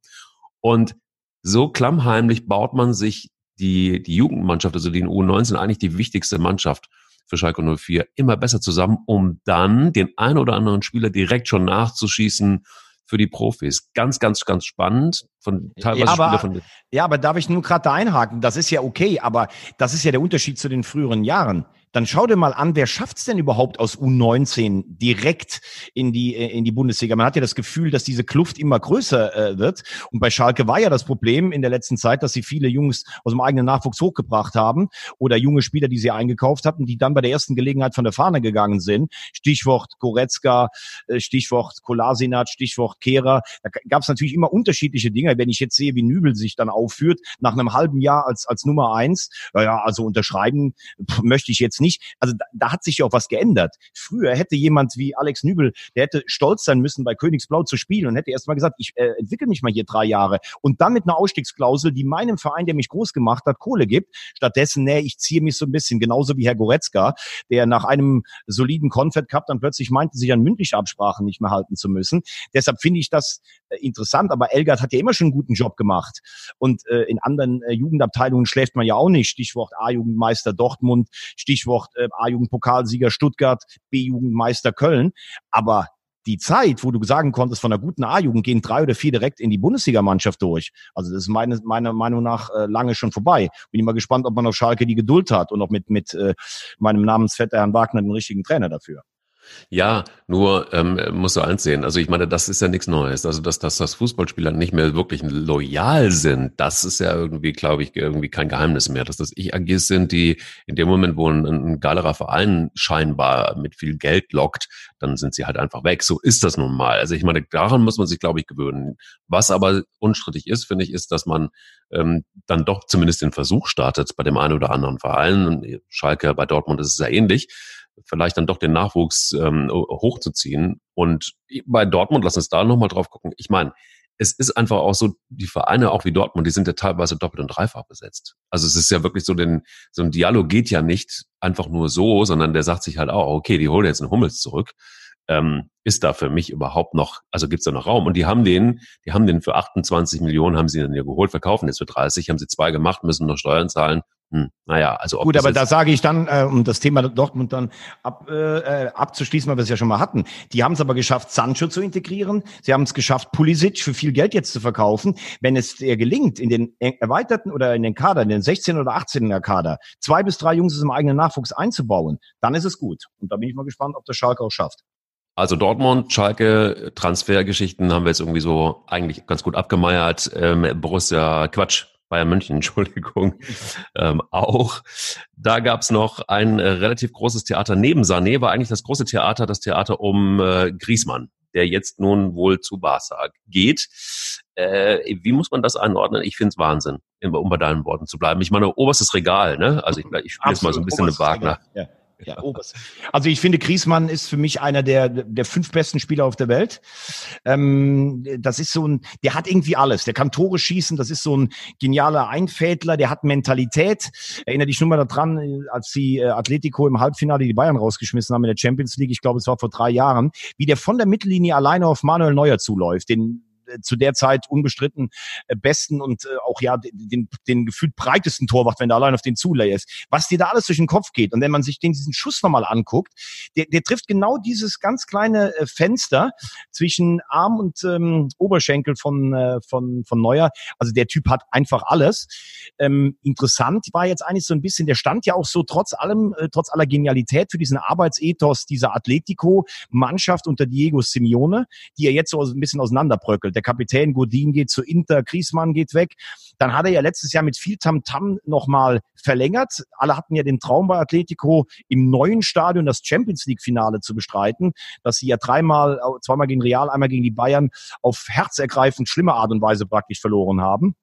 Und so klammheimlich baut man sich die, die Jugendmannschaft, also die U19, eigentlich die wichtigste Mannschaft für Schalke 04 immer besser zusammen, um dann den ein oder anderen Spieler direkt schon nachzuschießen für die Profis. Ganz, ganz, ganz spannend. Von teilweise ja, aber, von ja, aber darf ich nur gerade da einhaken? Das ist ja okay, aber das ist ja der Unterschied zu den früheren Jahren dann schau dir mal an, wer schafft's denn überhaupt aus U19 direkt in die, äh, in die Bundesliga? Man hat ja das Gefühl, dass diese Kluft immer größer äh, wird. Und bei Schalke war ja das Problem in der letzten Zeit, dass sie viele Jungs aus dem eigenen Nachwuchs hochgebracht haben oder junge Spieler, die sie eingekauft hatten, die dann bei der ersten Gelegenheit von der Fahne gegangen sind. Stichwort Goretzka, äh, Stichwort Kolasinac, Stichwort Kehrer. Da gab es natürlich immer unterschiedliche Dinge. Wenn ich jetzt sehe, wie Nübel sich dann aufführt, nach einem halben Jahr als, als Nummer eins, ja, also unterschreiben möchte ich jetzt nicht. Also da, da hat sich ja auch was geändert. Früher hätte jemand wie Alex Nübel, der hätte stolz sein müssen, bei Königsblau zu spielen und hätte erst mal gesagt, ich äh, entwickle mich mal hier drei Jahre und dann mit einer Ausstiegsklausel, die meinem Verein, der mich groß gemacht hat, Kohle gibt. Stattdessen, nee, ich ziehe mich so ein bisschen, genauso wie Herr Goretzka, der nach einem soliden Confed Cup dann plötzlich meinte, sich an mündliche Absprachen nicht mehr halten zu müssen. Deshalb finde ich das äh, interessant, aber Elgard hat ja immer schon einen guten Job gemacht. Und äh, in anderen äh, Jugendabteilungen schläft man ja auch nicht. Stichwort A-Jugendmeister Dortmund, Stichwort Stichwort äh, A-Jugendpokalsieger Stuttgart, B-Jugendmeister Köln. Aber die Zeit, wo du sagen konntest, von einer guten A-Jugend gehen drei oder vier direkt in die Bundesligamannschaft durch. Also das ist meine, meiner Meinung nach äh, lange schon vorbei. Bin immer gespannt, ob man auf Schalke die Geduld hat und auch mit, mit äh, meinem Namensvetter Herrn Wagner den richtigen Trainer dafür. Ja, nur ähm, musst du eins sehen. Also ich meine, das ist ja nichts Neues. Also dass, dass das Fußballspieler nicht mehr wirklich loyal sind, das ist ja irgendwie, glaube ich, irgendwie kein Geheimnis mehr. Dass das Ich-AGs sind, die in dem Moment, wo ein, ein galerer Verein scheinbar mit viel Geld lockt, dann sind sie halt einfach weg. So ist das nun mal. Also ich meine, daran muss man sich, glaube ich, gewöhnen. Was aber unstrittig ist, finde ich, ist, dass man ähm, dann doch zumindest den Versuch startet bei dem einen oder anderen Verein. Schalke bei Dortmund ist es ja ähnlich vielleicht dann doch den Nachwuchs ähm, hochzuziehen. Und bei Dortmund, lass uns da nochmal drauf gucken. Ich meine, es ist einfach auch so, die Vereine, auch wie Dortmund, die sind ja teilweise doppelt und dreifach besetzt. Also es ist ja wirklich so, denn so ein Dialog geht ja nicht einfach nur so, sondern der sagt sich halt auch, okay, die holen jetzt einen Hummels zurück. Ähm, ist da für mich überhaupt noch, also gibt's da noch Raum? Und die haben den, die haben den für 28 Millionen, haben sie dann ja geholt, verkaufen jetzt für 30, haben sie zwei gemacht, müssen noch Steuern zahlen, hm, naja, also gut, aber da sage ich dann, äh, um das Thema Dortmund dann ab, äh, äh, abzuschließen, weil wir es ja schon mal hatten. Die haben es aber geschafft, Sancho zu integrieren. Sie haben es geschafft, Pulisic für viel Geld jetzt zu verkaufen. Wenn es dir gelingt, in den erweiterten oder in den Kader, in den 16 oder 18er Kader, zwei bis drei Jungs im eigenen Nachwuchs einzubauen, dann ist es gut. Und da bin ich mal gespannt, ob der Schalke auch schafft. Also Dortmund, Schalke, Transfergeschichten haben wir jetzt irgendwie so eigentlich ganz gut abgemeiert. Ähm, Borussia, Quatsch, Bayern München, <laughs> Entschuldigung, ähm, auch. Da gab's noch ein äh, relativ großes Theater neben Sané, war eigentlich das große Theater, das Theater um äh, Griesmann, der jetzt nun wohl zu Barca geht. Äh, wie muss man das einordnen? Ich finde es Wahnsinn, um bei deinen Worten zu bleiben. Ich meine, oberstes Regal, ne? Also ich, ich spiele jetzt mal so ein bisschen eine Wagner. Ja. Ja, Oberst. Also ich finde, Griesmann ist für mich einer der, der fünf besten Spieler auf der Welt. Ähm, das ist so ein, der hat irgendwie alles. Der kann Tore schießen, das ist so ein genialer Einfädler, der hat Mentalität. Erinnere dich nur mal daran, als die äh, Atletico im Halbfinale die Bayern rausgeschmissen haben in der Champions League, ich glaube, es war vor drei Jahren, wie der von der Mittellinie alleine auf Manuel Neuer zuläuft, den zu der Zeit unbestritten äh, besten und äh, auch ja den, den gefühlt breitesten Torwart, wenn du allein auf den zulässt. Was dir da alles durch den Kopf geht. Und wenn man sich den, diesen Schuss nochmal anguckt, der, der trifft genau dieses ganz kleine äh, Fenster zwischen Arm und ähm, Oberschenkel von, äh, von, von Neuer. Also der Typ hat einfach alles. Ähm, interessant war jetzt eigentlich so ein bisschen, der stand ja auch so trotz allem, äh, trotz aller Genialität für diesen Arbeitsethos dieser Atletico-Mannschaft unter Diego Simeone, die er jetzt so ein bisschen auseinanderbröckelt. Der Kapitän Godin geht zu Inter, Griezmann geht weg. Dann hat er ja letztes Jahr mit viel Tamtam -Tam nochmal verlängert. Alle hatten ja den Traum bei Atletico im neuen Stadion das Champions League Finale zu bestreiten, dass sie ja dreimal, zweimal gegen Real, einmal gegen die Bayern auf herzergreifend schlimme Art und Weise praktisch verloren haben.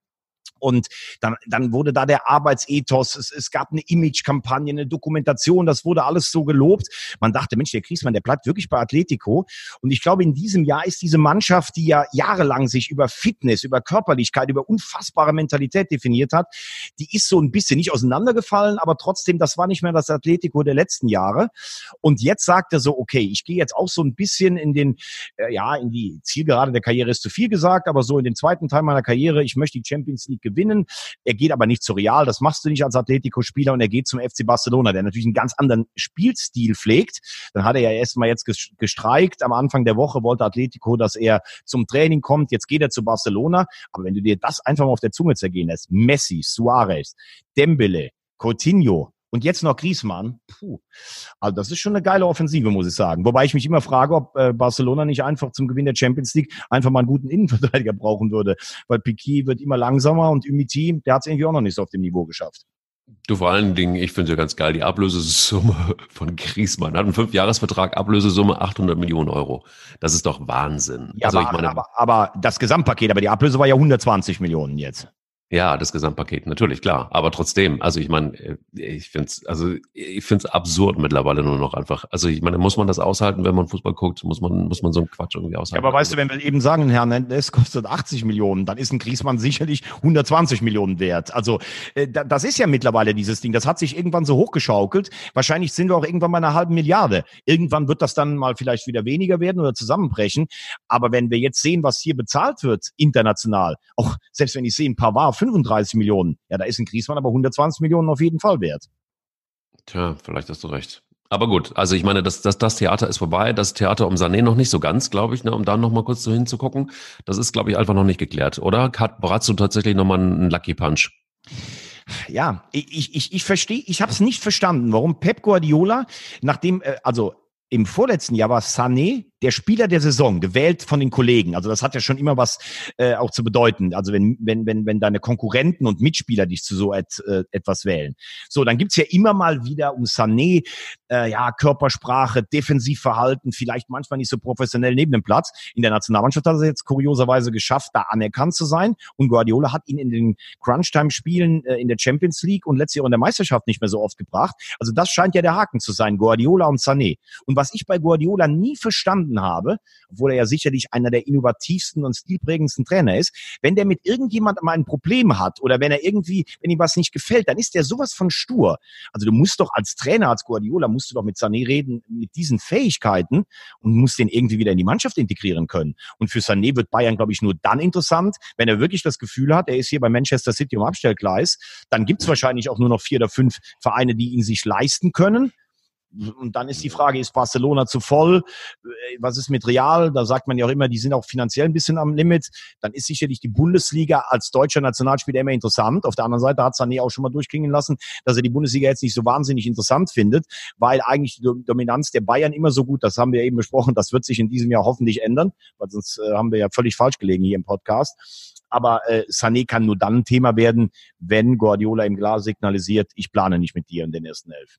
Und dann, dann wurde da der Arbeitsethos, es, es gab eine Image-Kampagne, eine Dokumentation, das wurde alles so gelobt. Man dachte, Mensch, der Kriesmann, der bleibt wirklich bei Atletico. Und ich glaube, in diesem Jahr ist diese Mannschaft, die ja jahrelang sich über Fitness, über Körperlichkeit, über unfassbare Mentalität definiert hat, die ist so ein bisschen nicht auseinandergefallen, aber trotzdem, das war nicht mehr das Atletico der letzten Jahre. Und jetzt sagt er so, okay, ich gehe jetzt auch so ein bisschen in den, äh, ja, in die Zielgerade der Karriere ist zu viel gesagt, aber so in den zweiten Teil meiner Karriere, ich möchte die Champions League gewinnen. Er geht aber nicht zu Real, das machst du nicht als Atletico-Spieler und er geht zum FC Barcelona, der natürlich einen ganz anderen Spielstil pflegt. Dann hat er ja erstmal jetzt gestreikt. Am Anfang der Woche wollte Atletico, dass er zum Training kommt. Jetzt geht er zu Barcelona. Aber wenn du dir das einfach mal auf der Zunge zergehen lässt, Messi, Suarez, Dembele, Coutinho, und jetzt noch Griezmann. Puh. Also das ist schon eine geile Offensive, muss ich sagen. Wobei ich mich immer frage, ob äh, Barcelona nicht einfach zum Gewinn der Champions League einfach mal einen guten Innenverteidiger brauchen würde. Weil Piquet wird immer langsamer und Umiti, der hat es irgendwie auch noch nicht so auf dem Niveau geschafft. Du vor allen Dingen, ich finde ja ganz geil, die Ablösesumme von Griezmann hat einen Fünfjahresvertrag, Ablösesumme 800 Millionen Euro. Das ist doch Wahnsinn. Ja, also aber, ich meine, aber, aber das Gesamtpaket, aber die Ablöse war ja 120 Millionen jetzt. Ja, das Gesamtpaket, natürlich, klar. Aber trotzdem, also ich meine, äh, ich finde es, also ich finde es absurd mittlerweile nur noch einfach. Also ich meine, muss man das aushalten, wenn man Fußball guckt? Muss man, muss man so einen Quatsch irgendwie aushalten? Ja, aber weißt du, wenn wir eben sagen, Herr Hernandez kostet 80 Millionen, dann ist ein Griesmann sicherlich 120 Millionen wert. Also äh, das ist ja mittlerweile dieses Ding. Das hat sich irgendwann so hochgeschaukelt. Wahrscheinlich sind wir auch irgendwann bei einer halben Milliarde. Irgendwann wird das dann mal vielleicht wieder weniger werden oder zusammenbrechen. Aber wenn wir jetzt sehen, was hier bezahlt wird, international, auch selbst wenn ich sehe, ein paar war 35 Millionen. Ja, da ist ein Griesmann aber 120 Millionen auf jeden Fall wert. Tja, vielleicht hast du recht. Aber gut, also ich meine, das, das, das Theater ist vorbei. Das Theater um Sané noch nicht so ganz, glaube ich, ne, um da noch mal kurz so hinzugucken. Das ist, glaube ich, einfach noch nicht geklärt, oder? Hat Brazzo tatsächlich noch mal einen Lucky Punch? Ja, ich, ich, ich verstehe, ich habe es nicht verstanden, warum Pep Guardiola, nachdem, äh, also im vorletzten Jahr war Sané der Spieler der Saison, gewählt von den Kollegen. Also das hat ja schon immer was äh, auch zu bedeuten. Also wenn, wenn, wenn, wenn deine Konkurrenten und Mitspieler dich zu so et, äh, etwas wählen. So, dann gibt's ja immer mal wieder um Sané, äh, ja, Körpersprache, Defensivverhalten, vielleicht manchmal nicht so professionell neben dem Platz. In der Nationalmannschaft hat er jetzt kurioserweise geschafft, da anerkannt zu sein. Und Guardiola hat ihn in den Crunch-Time-Spielen äh, in der Champions League und letztes Jahr in der Meisterschaft nicht mehr so oft gebracht. Also das scheint ja der Haken zu sein, Guardiola und Sané. Und was ich bei Guardiola nie verstanden habe, obwohl er ja sicherlich einer der innovativsten und stilprägendsten Trainer ist, wenn der mit irgendjemandem mal ein Problem hat oder wenn er irgendwie, wenn ihm was nicht gefällt, dann ist der sowas von stur. Also du musst doch als Trainer, als Guardiola, musst du doch mit Sané reden, mit diesen Fähigkeiten und musst den irgendwie wieder in die Mannschaft integrieren können. Und für Sané wird Bayern, glaube ich, nur dann interessant, wenn er wirklich das Gefühl hat, er ist hier bei Manchester City im Abstellgleis, dann gibt es wahrscheinlich auch nur noch vier oder fünf Vereine, die ihn sich leisten können. Und dann ist die Frage, ist Barcelona zu voll? Äh, was ist mit Real? Da sagt man ja auch immer, die sind auch finanziell ein bisschen am Limit. Dann ist sicherlich die Bundesliga als deutscher Nationalspieler immer interessant. Auf der anderen Seite hat Sané auch schon mal durchklingen lassen, dass er die Bundesliga jetzt nicht so wahnsinnig interessant findet, weil eigentlich die Dominanz der Bayern immer so gut, das haben wir eben besprochen, das wird sich in diesem Jahr hoffentlich ändern, weil sonst äh, haben wir ja völlig falsch gelegen hier im Podcast. Aber äh, Sané kann nur dann ein Thema werden, wenn Guardiola im Glas signalisiert, ich plane nicht mit dir in den ersten elf.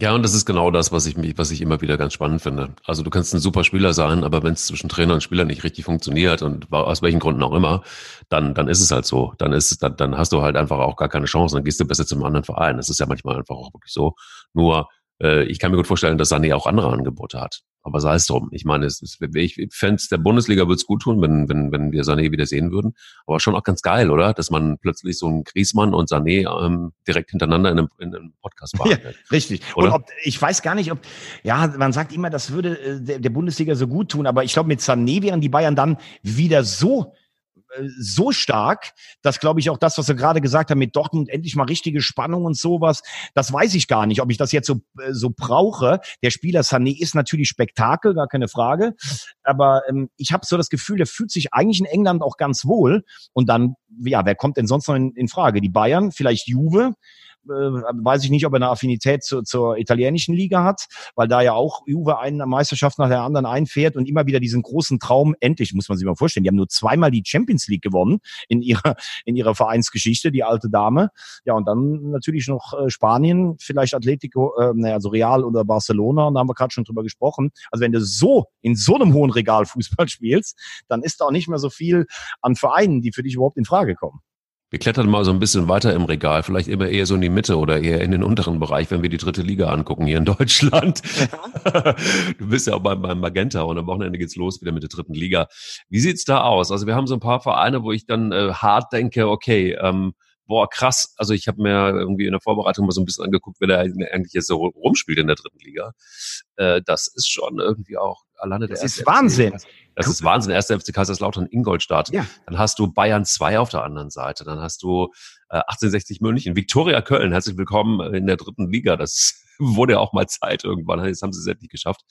Ja, und das ist genau das, was ich mich, was ich immer wieder ganz spannend finde. Also du kannst ein super Spieler sein, aber wenn es zwischen Trainer und Spieler nicht richtig funktioniert und aus welchen Gründen auch immer, dann, dann ist es halt so. Dann ist, dann, dann hast du halt einfach auch gar keine Chance. Dann gehst du besser zum anderen Verein. Das ist ja manchmal einfach auch wirklich so. Nur äh, ich kann mir gut vorstellen, dass Sané auch andere Angebote hat. Aber sei es drum. Ich meine, es ist, ich fände der Bundesliga würde es gut tun, wenn, wenn, wenn wir Sané wieder sehen würden. Aber schon auch ganz geil, oder? Dass man plötzlich so einen Griesmann und Sané ähm, direkt hintereinander in einem, in einem Podcast behandelt. Ja, richtig. Oder? Und ob, ich weiß gar nicht, ob, ja, man sagt immer, das würde äh, der, der Bundesliga so gut tun, aber ich glaube, mit Sané wären die Bayern dann wieder so so stark, dass, glaube ich, auch das, was wir gerade gesagt haben, mit Dortmund endlich mal richtige Spannung und sowas, das weiß ich gar nicht, ob ich das jetzt so, äh, so brauche. Der Spieler Sané ist natürlich Spektakel, gar keine Frage. Aber ähm, ich habe so das Gefühl, der fühlt sich eigentlich in England auch ganz wohl. Und dann, ja, wer kommt denn sonst noch in, in Frage? Die Bayern, vielleicht Juve äh, weiß ich nicht, ob er eine Affinität zu, zur italienischen Liga hat, weil da ja auch Juve eine Meisterschaft nach der anderen einfährt und immer wieder diesen großen Traum, endlich muss man sich mal vorstellen, die haben nur zweimal die Champions League gewonnen in ihrer, in ihrer Vereinsgeschichte, die alte Dame. Ja, und dann natürlich noch äh, Spanien, vielleicht Atletico, äh, naja, also Real oder Barcelona, und da haben wir gerade schon drüber gesprochen. Also wenn du so in so einem hohen Regal Fußball spielst, dann ist da auch nicht mehr so viel an Vereinen, die für dich überhaupt in Frage kommen. Wir klettern mal so ein bisschen weiter im Regal, vielleicht immer eher so in die Mitte oder eher in den unteren Bereich, wenn wir die dritte Liga angucken hier in <laughs> Deutschland. Ja. Du bist ja auch beim, beim Magenta und am Wochenende geht's los wieder mit der dritten Liga. Wie sieht's da aus? Also wir haben so ein paar Vereine, wo ich dann äh, hart denke, okay, ähm, boah, krass. Also ich habe mir irgendwie in der Vorbereitung mal so ein bisschen angeguckt, wer da eigentlich jetzt so rumspielt in der dritten Liga. Äh, das ist schon irgendwie auch alleine der Das ist Wahnsinn. Das ist Wahnsinn. Erster FC Kaiserslautern Ingolstadt. Ja. Dann hast du Bayern 2 auf der anderen Seite. Dann hast du äh, 1860 München. Viktoria Köln. Herzlich willkommen in der dritten Liga. Das <laughs> wurde ja auch mal Zeit irgendwann. Jetzt haben sie es endlich geschafft.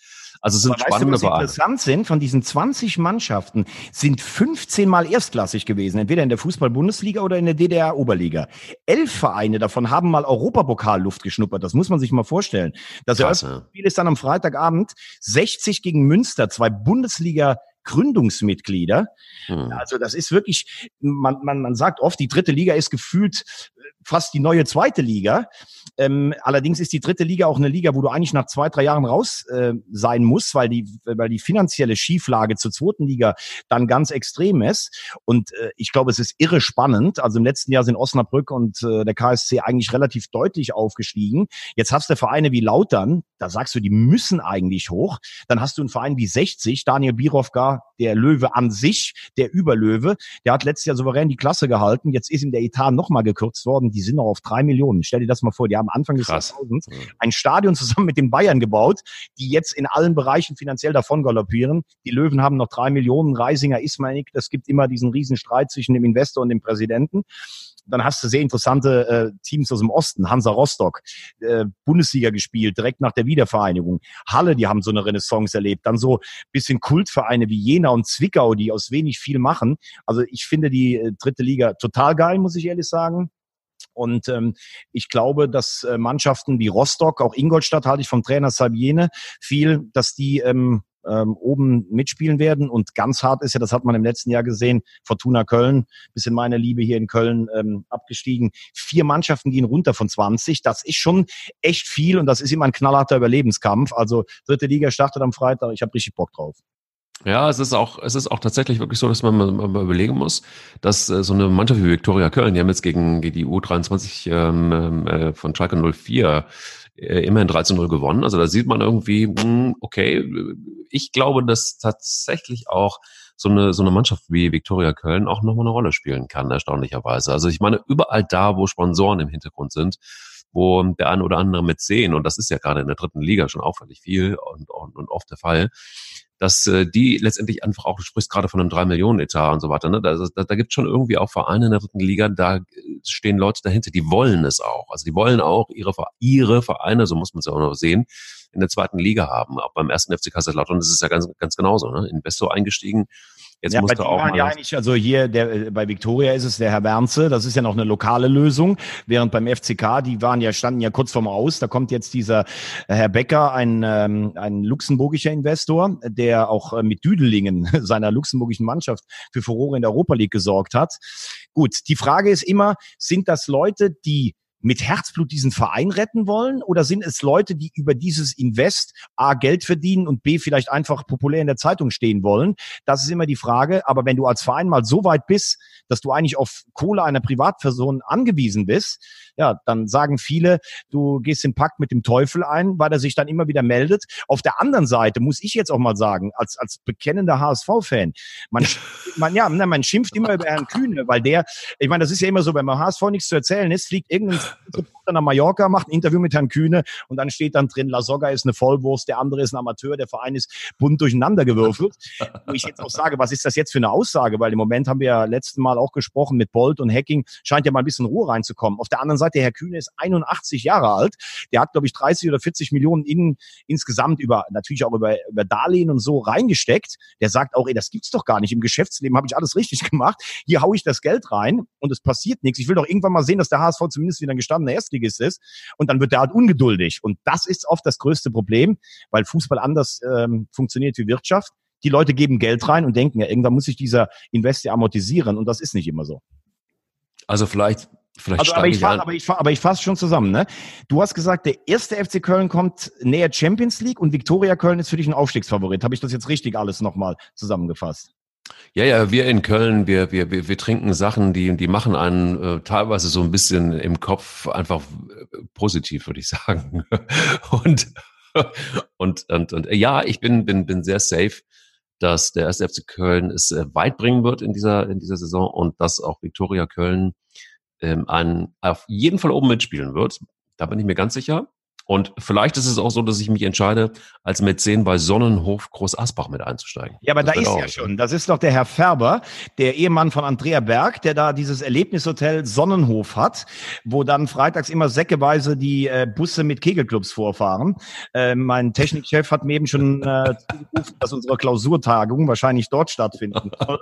Also es sind Aber spannende weißt du, was interessant sind, von diesen 20 Mannschaften sind 15 mal erstklassig gewesen, entweder in der Fußball-Bundesliga oder in der DDR-Oberliga. Elf Vereine davon haben mal Europapokal-Luft geschnuppert. Das muss man sich mal vorstellen. Das Spiel ist dann am Freitagabend 60 gegen Münster, zwei Bundesliga Gründungsmitglieder. Hm. Also das ist wirklich, man, man, man sagt oft, die dritte Liga ist gefühlt fast die neue zweite Liga. Ähm, allerdings ist die dritte Liga auch eine Liga, wo du eigentlich nach zwei, drei Jahren raus äh, sein musst, weil die, weil die finanzielle Schieflage zur zweiten Liga dann ganz extrem ist. Und äh, ich glaube, es ist irre spannend. Also im letzten Jahr sind Osnabrück und äh, der KSC eigentlich relativ deutlich aufgestiegen. Jetzt hast du Vereine wie Lautern, da sagst du, die müssen eigentlich hoch. Dann hast du einen Verein wie 60, Daniel Birovka, der Löwe an sich, der Überlöwe, der hat letztes Jahr souverän die Klasse gehalten. Jetzt ist ihm der Etat nochmal gekürzt worden die sind noch auf drei Millionen. Stell dir das mal vor, die haben Anfang des Krass. Jahrtausends ein Stadion zusammen mit den Bayern gebaut, die jetzt in allen Bereichen finanziell davon galoppieren. Die Löwen haben noch drei Millionen, Reisinger, Ismanik, das gibt immer diesen Riesenstreit zwischen dem Investor und dem Präsidenten dann hast du sehr interessante äh, Teams aus dem Osten. Hansa Rostock, äh, Bundesliga gespielt, direkt nach der Wiedervereinigung. Halle, die haben so eine Renaissance erlebt. Dann so bisschen Kultvereine wie Jena und Zwickau, die aus wenig viel machen. Also ich finde die äh, dritte Liga total geil, muss ich ehrlich sagen. Und ähm, ich glaube, dass äh, Mannschaften wie Rostock, auch Ingolstadt halte ich vom Trainer Sabiene viel, dass die ähm, ähm, oben mitspielen werden. Und ganz hart ist ja, das hat man im letzten Jahr gesehen, Fortuna Köln, bisschen meine Liebe hier in Köln ähm, abgestiegen. Vier Mannschaften gehen runter von 20. Das ist schon echt viel und das ist immer ein knallharter Überlebenskampf. Also dritte Liga startet am Freitag. Ich habe richtig Bock drauf. Ja, es ist auch, es ist auch tatsächlich wirklich so, dass man mal, überlegen muss, dass äh, so eine Mannschaft wie Viktoria Köln, die haben jetzt gegen, gegen die U23 ähm, ähm, äh, von Schalke 04 äh, immerhin 13-0 gewonnen. Also da sieht man irgendwie, mh, hm, okay, ich glaube, dass tatsächlich auch so eine, so eine Mannschaft wie Viktoria Köln auch nochmal eine Rolle spielen kann, erstaunlicherweise. Also ich meine, überall da, wo Sponsoren im Hintergrund sind, wo der eine oder andere mit sehen, und das ist ja gerade in der dritten Liga schon auffällig viel und, und, und oft der Fall, dass äh, die letztendlich einfach auch, du sprichst gerade von einem drei Millionen Etat und so weiter, ne? da, da, da gibt schon irgendwie auch Vereine in der dritten Liga, da stehen Leute dahinter, die wollen es auch. Also die wollen auch ihre, ihre Vereine, so muss man es ja auch noch sehen, in der zweiten Liga haben. Auch beim ersten FC Kaiserslautern ist es ja ganz, ganz genauso, ne? Investor eingestiegen, Jetzt ja, musst du auch mal ja eigentlich, also hier der, bei Victoria ist es der Herr Wernze, das ist ja noch eine lokale Lösung, während beim FCK, die waren ja, standen ja kurz vorm Aus, da kommt jetzt dieser Herr Becker, ein, ähm, ein luxemburgischer Investor, der auch äh, mit Düdelingen <laughs> seiner luxemburgischen Mannschaft für Furore in der Europa League gesorgt hat. Gut, die Frage ist immer, sind das Leute, die mit Herzblut diesen Verein retten wollen? Oder sind es Leute, die über dieses Invest A Geld verdienen und B vielleicht einfach populär in der Zeitung stehen wollen? Das ist immer die Frage. Aber wenn du als Verein mal so weit bist, dass du eigentlich auf Kohle einer Privatperson angewiesen bist, ja, dann sagen viele, du gehst den Pakt mit dem Teufel ein, weil er sich dann immer wieder meldet. Auf der anderen Seite muss ich jetzt auch mal sagen, als, als bekennender HSV-Fan, man, <laughs> man, ja, man schimpft immer über Herrn Kühne, weil der, ich meine, das ist ja immer so, wenn man HSV nichts zu erzählen ist, fliegt irgendein Reporter nach Mallorca, macht ein Interview mit Herrn Kühne und dann steht dann drin, La Soga ist eine Vollwurst, der andere ist ein Amateur, der Verein ist bunt durcheinander gewürfelt. <laughs> Wo ich jetzt auch sage, was ist das jetzt für eine Aussage? Weil im Moment haben wir ja letzten Mal auch gesprochen mit Bolt und Hacking, scheint ja mal ein bisschen Ruhe reinzukommen. Auf der anderen Seite, Herr Kühne ist 81 Jahre alt. Der hat, glaube ich, 30 oder 40 Millionen in, insgesamt über, natürlich auch über, über Darlehen und so reingesteckt. Der sagt auch, ey, das gibt's doch gar nicht. Im Geschäftsleben habe ich alles richtig <laughs> gemacht. Hier hau ich das Geld rein und es passiert nichts. Ich will doch irgendwann mal sehen, dass der HSV zumindest wieder ein gestandener Erstligist ist. Und dann wird der halt ungeduldig. Und das ist oft das größte Problem, weil Fußball anders ähm, funktioniert wie Wirtschaft. Die Leute geben Geld rein und denken, ja, irgendwann muss sich dieser Invest ja amortisieren. Und das ist nicht immer so. Also vielleicht Vielleicht also, aber, ich fass, aber, ich, aber ich fasse schon zusammen. Ne? Du hast gesagt, der erste FC Köln kommt näher Champions League und Viktoria Köln ist für dich ein Aufstiegsfavorit. Habe ich das jetzt richtig alles nochmal zusammengefasst? Ja, ja, wir in Köln, wir, wir, wir, wir trinken Sachen, die, die machen einen äh, teilweise so ein bisschen im Kopf einfach äh, positiv, würde ich <laughs> sagen. und, und, und, und ja, ich bin, bin, bin sehr safe, dass der erste FC Köln es äh, weit bringen wird in dieser, in dieser Saison und dass auch Viktoria Köln ähm, an, auf jeden Fall oben mitspielen wird. Da bin ich mir ganz sicher. Und vielleicht ist es auch so, dass ich mich entscheide, als Mäzen bei Sonnenhof Groß Asbach mit einzusteigen. Ja, aber das da ist ja schon. Das ist doch der Herr Färber, der Ehemann von Andrea Berg, der da dieses Erlebnishotel Sonnenhof hat, wo dann freitags immer säckeweise die äh, Busse mit Kegelclubs vorfahren. Äh, mein Technikchef hat mir eben schon äh, zugerufen, dass unsere Klausurtagung wahrscheinlich dort stattfinden soll.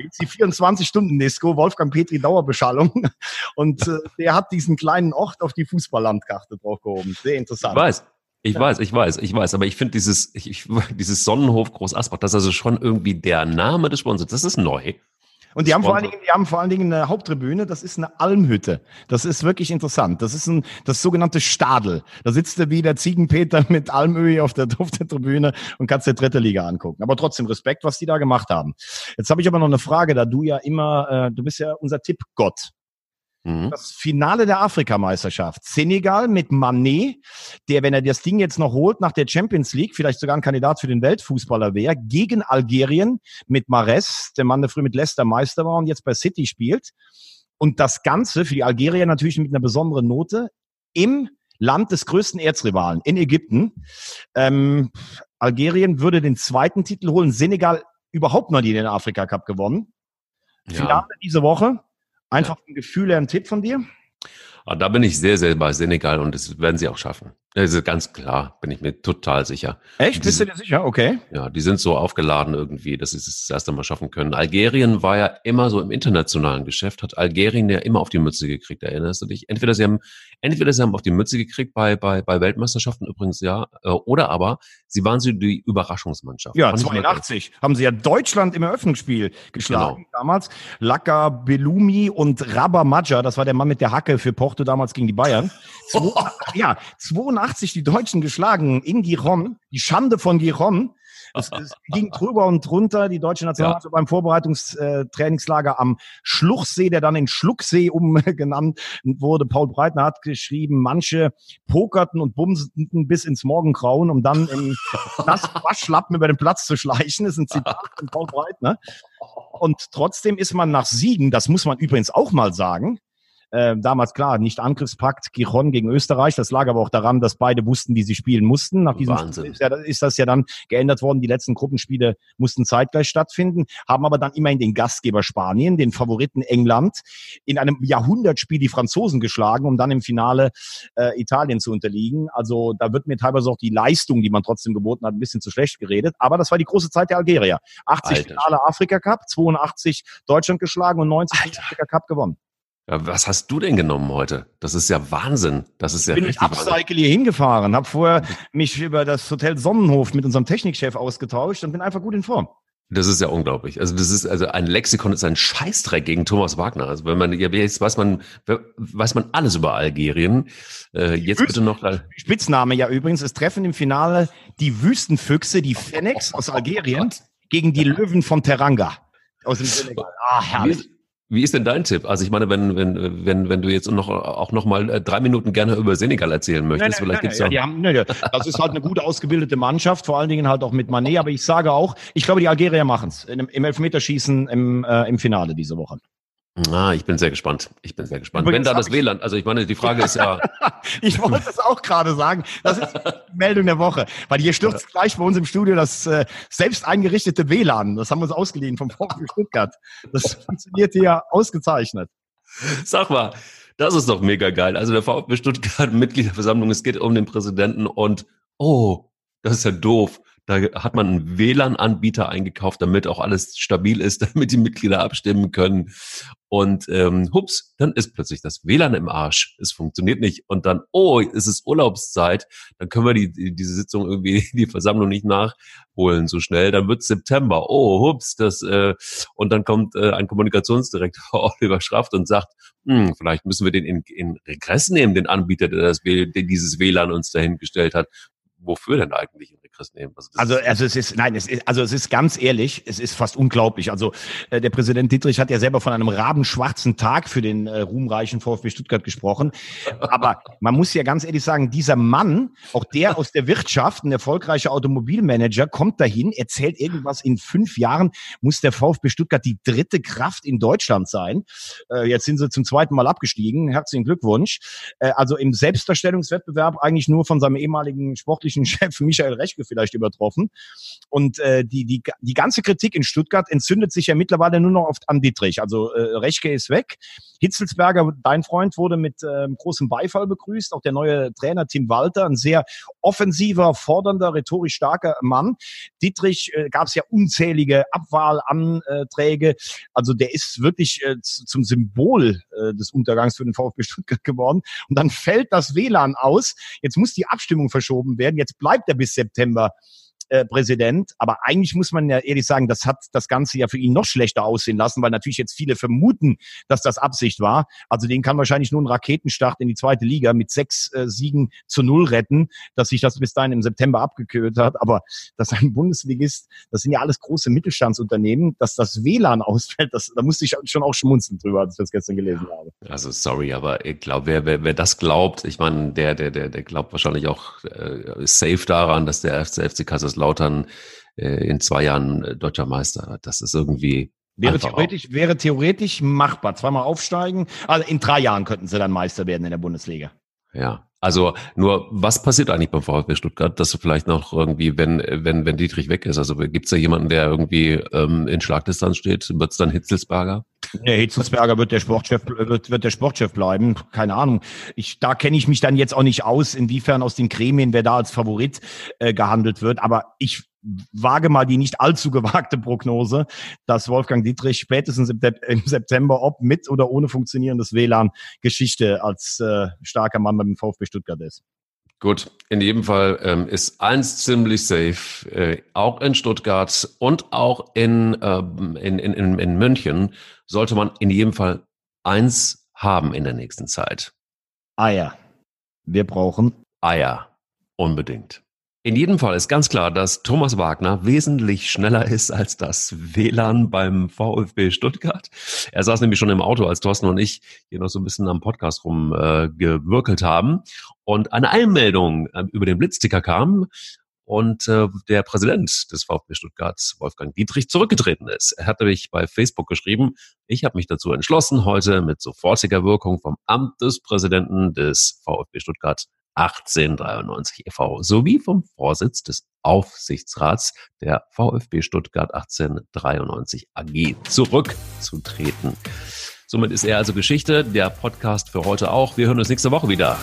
Jetzt die 24-Stunden-Disco, Wolfgang Petri Dauerbeschallung. Und äh, der hat diesen kleinen Ort auf die Fußballlandkarte draufgehoben. Sehr interessant. Ich weiß. Ich weiß, ich weiß, ich weiß, aber ich finde dieses, ich, <laughs> dieses Sonnenhof Groß Asbach, das ist also schon irgendwie der Name des Sponsors, das ist neu. Und die haben, vor allen Dingen, die haben vor allen Dingen eine Haupttribüne, das ist eine Almhütte. Das ist wirklich interessant. Das ist ein, das sogenannte Stadel. Da sitzt der wie der Ziegenpeter <laughs> mit Almöhi auf der, auf der Tribüne und kannst dir dritte Liga angucken. Aber trotzdem Respekt, was die da gemacht haben. Jetzt habe ich aber noch eine Frage, da du ja immer, äh, du bist ja unser Tippgott. Mhm. Das Finale der Afrikameisterschaft. Senegal mit Manet, der, wenn er das Ding jetzt noch holt nach der Champions League, vielleicht sogar ein Kandidat für den Weltfußballer wäre, gegen Algerien mit Mares, der Mann, der früher mit Leicester Meister war und jetzt bei City spielt. Und das Ganze für die Algerier natürlich mit einer besonderen Note im Land des größten Erzrivalen in Ägypten. Ähm, Algerien würde den zweiten Titel holen, Senegal überhaupt noch nie den Afrika Cup gewonnen. Ja. Finale diese Woche. Einfach ein Gefühl, ein Tipp von dir? Ah, da bin ich sehr, sehr bei Senegal und das werden sie auch schaffen. Also ganz klar, bin ich mir total sicher. Echt? Bist du dir sicher? Okay. Ja, die sind so aufgeladen irgendwie, dass sie es das erste Mal schaffen können. Algerien war ja immer so im internationalen Geschäft, hat Algerien ja immer auf die Mütze gekriegt, erinnerst du dich? Entweder sie haben, entweder sie haben auf die Mütze gekriegt bei, bei, bei Weltmeisterschaften übrigens, ja, äh, oder aber sie waren so die Überraschungsmannschaft. Ja, 82 haben sie ja Deutschland im Eröffnungsspiel geschlagen genau. damals. Laka Belumi und Rabba Madja, das war der Mann mit der Hacke für Porto damals gegen die Bayern. <laughs> Zwei, ja, 82 die Deutschen geschlagen in Giron, die Schande von Giron. Es, es <laughs> ging drüber und drunter. Die deutsche Nationalmannschaft ja. beim Vorbereitungstrainingslager äh, am Schluchsee, der dann in Schlucksee umgenannt <laughs> wurde. Paul Breitner hat geschrieben, manche pokerten und bumsten bis ins Morgengrauen, um dann im <laughs> Waschlappen über den Platz zu schleichen. Das ist ein Zitat von Paul Breitner. Und trotzdem ist man nach Siegen, das muss man übrigens auch mal sagen, äh, damals klar, nicht Angriffspakt Giron gegen Österreich. Das lag aber auch daran, dass beide wussten, wie sie spielen mussten. Nach diesem Wahnsinn. Ist, ja, ist das ja dann geändert worden. Die letzten Gruppenspiele mussten zeitgleich stattfinden, haben aber dann immerhin den Gastgeber Spanien, den Favoriten England, in einem Jahrhundertspiel die Franzosen geschlagen, um dann im Finale äh, Italien zu unterliegen. Also da wird mir teilweise auch die Leistung, die man trotzdem geboten hat, ein bisschen zu schlecht geredet. Aber das war die große Zeit der Algerier. 80 Alter. Finale Afrika Cup, 82 Deutschland geschlagen und 90 Alter. Afrika Cup gewonnen. Ja, was hast du denn genommen heute? Das ist ja Wahnsinn. Das ist ja bin. Ich bin Upcycle hier hingefahren, habe vorher mich über das Hotel Sonnenhof mit unserem Technikchef ausgetauscht und bin einfach gut in Form. Das ist ja unglaublich. Also das ist also ein Lexikon ist ein Scheißdreck gegen Thomas Wagner. Also wenn man jetzt weiß man weiß man alles über Algerien. Äh, jetzt Wüsten, bitte noch Spitzname ja übrigens. Es treffen im Finale die Wüstenfüchse, die Phoenix aus Algerien gegen die Löwen von Teranga aus dem Senegal. Ah herrlich. Wie ist denn dein Tipp? Also ich meine, wenn wenn wenn wenn du jetzt noch auch noch mal äh, drei Minuten gerne über Senegal erzählen möchtest, nein, nein, vielleicht gibt's nein, ja, haben, nein, Das ist halt eine gut ausgebildete Mannschaft, vor allen Dingen halt auch mit Manet. Aber ich sage auch, ich glaube, die Algerier machen's im Elfmeterschießen im äh, im Finale diese Woche. Ah, ich bin sehr gespannt. Ich bin sehr gespannt. Übrigens Wenn da das WLAN, also ich meine, die Frage ist ja. <laughs> ich wollte es auch gerade sagen. Das ist die Meldung der Woche. Weil hier stürzt gleich bei uns im Studio das äh, selbst eingerichtete WLAN. Das haben wir uns ausgeliehen vom VfB Stuttgart. Das funktioniert hier ausgezeichnet. Sag mal, das ist doch mega geil. Also der VfB Stuttgart <laughs> Mitgliederversammlung, es geht um den Präsidenten und oh, das ist ja doof. Da hat man einen WLAN-Anbieter eingekauft, damit auch alles stabil ist, <laughs> damit die Mitglieder abstimmen können. Und ähm, hups, dann ist plötzlich das WLAN im Arsch. Es funktioniert nicht. Und dann, oh, es ist Urlaubszeit. Dann können wir die, die diese Sitzung irgendwie, <laughs> die Versammlung nicht nachholen so schnell. Dann wird September. Oh, hups, das äh, und dann kommt äh, ein Kommunikationsdirektor <laughs> Oliver Schraft und sagt, hm, vielleicht müssen wir den in, in Regress nehmen, den Anbieter, der das der dieses WLAN uns dahingestellt hat wofür denn eigentlich in Regress nehmen? Also, also, also es ist, nein, es ist, also es ist ganz ehrlich, es ist fast unglaublich. Also äh, der Präsident Dietrich hat ja selber von einem rabenschwarzen Tag für den äh, ruhmreichen VfB Stuttgart gesprochen. Aber man muss ja ganz ehrlich sagen, dieser Mann, auch der aus der Wirtschaft, ein erfolgreicher Automobilmanager, kommt dahin, erzählt irgendwas, in fünf Jahren muss der VfB Stuttgart die dritte Kraft in Deutschland sein. Äh, jetzt sind sie zum zweiten Mal abgestiegen. Herzlichen Glückwunsch. Äh, also im Selbstdarstellungswettbewerb eigentlich nur von seinem ehemaligen sportlichen <laughs> Chef Michael Rechke vielleicht übertroffen. Und äh, die, die, die ganze Kritik in Stuttgart entzündet sich ja mittlerweile nur noch oft an Dietrich. Also äh, Rechke ist weg. Hitzelsberger, dein Freund, wurde mit äh, großem Beifall begrüßt. Auch der neue Trainer Tim Walter, ein sehr offensiver, fordernder, rhetorisch starker Mann. Dietrich äh, gab es ja unzählige Abwahlanträge. Also der ist wirklich äh, zum Symbol äh, des Untergangs für den VfB Stuttgart geworden. Und dann fällt das WLAN aus. Jetzt muss die Abstimmung verschoben werden. Jetzt bleibt er bis September November äh, Präsident. Aber eigentlich muss man ja ehrlich sagen, das hat das Ganze ja für ihn noch schlechter aussehen lassen, weil natürlich jetzt viele vermuten, dass das Absicht war. Also den kann wahrscheinlich nur ein Raketenstart in die zweite Liga mit sechs äh, Siegen zu null retten, dass sich das bis dahin im September abgekühlt hat. Aber dass ein Bundesligist, das sind ja alles große Mittelstandsunternehmen, dass das WLAN ausfällt, das, da musste ich schon auch schmunzeln drüber, als ich das gestern gelesen habe. Also sorry, aber ich glaube, wer, wer, wer das glaubt, ich meine, der, der, der, der glaubt wahrscheinlich auch äh, safe daran, dass der FC, FC Kaiserslautern äh, in zwei Jahren äh, deutscher Meister. Das ist irgendwie Wäre theoretisch, wäre theoretisch machbar. Zweimal aufsteigen. Also in drei Jahren könnten sie dann Meister werden in der Bundesliga. Ja. Also nur, was passiert eigentlich beim VfB Stuttgart, dass du vielleicht noch irgendwie, wenn, wenn, wenn Dietrich weg ist, also gibt es da jemanden, der irgendwie ähm, in Schlagdistanz steht, wird es dann Hitzelsberger? Nee, Hitzelsberger wird der Sportchef, wird, wird der Sportchef bleiben. Keine Ahnung. Ich, da kenne ich mich dann jetzt auch nicht aus, inwiefern aus den Gremien, wer da als Favorit äh, gehandelt wird. Aber ich wage mal die nicht allzu gewagte Prognose, dass Wolfgang Dietrich spätestens im September, ob mit oder ohne funktionierendes WLAN, Geschichte als äh, starker Mann beim VfB Stuttgart ist. Gut, in jedem Fall ähm, ist eins ziemlich safe, äh, auch in Stuttgart und auch in, in, in, in, in München sollte man in jedem Fall eins haben in der nächsten Zeit. Eier. Wir brauchen Eier. Unbedingt. In jedem Fall ist ganz klar, dass Thomas Wagner wesentlich schneller ist als das WLAN beim VfB Stuttgart. Er saß nämlich schon im Auto, als Thorsten und ich hier noch so ein bisschen am Podcast rumgewirkelt äh, haben und eine Einmeldung äh, über den Blitzticker kam und äh, der Präsident des VfB Stuttgart, Wolfgang Dietrich, zurückgetreten ist. Er hatte mich bei Facebook geschrieben, ich habe mich dazu entschlossen, heute mit sofortiger Wirkung vom Amt des Präsidenten des VfB Stuttgart 1893 e.V. sowie vom Vorsitz des Aufsichtsrats der VfB Stuttgart 1893 AG zurückzutreten. Somit ist er also Geschichte, der Podcast für heute auch. Wir hören uns nächste Woche wieder.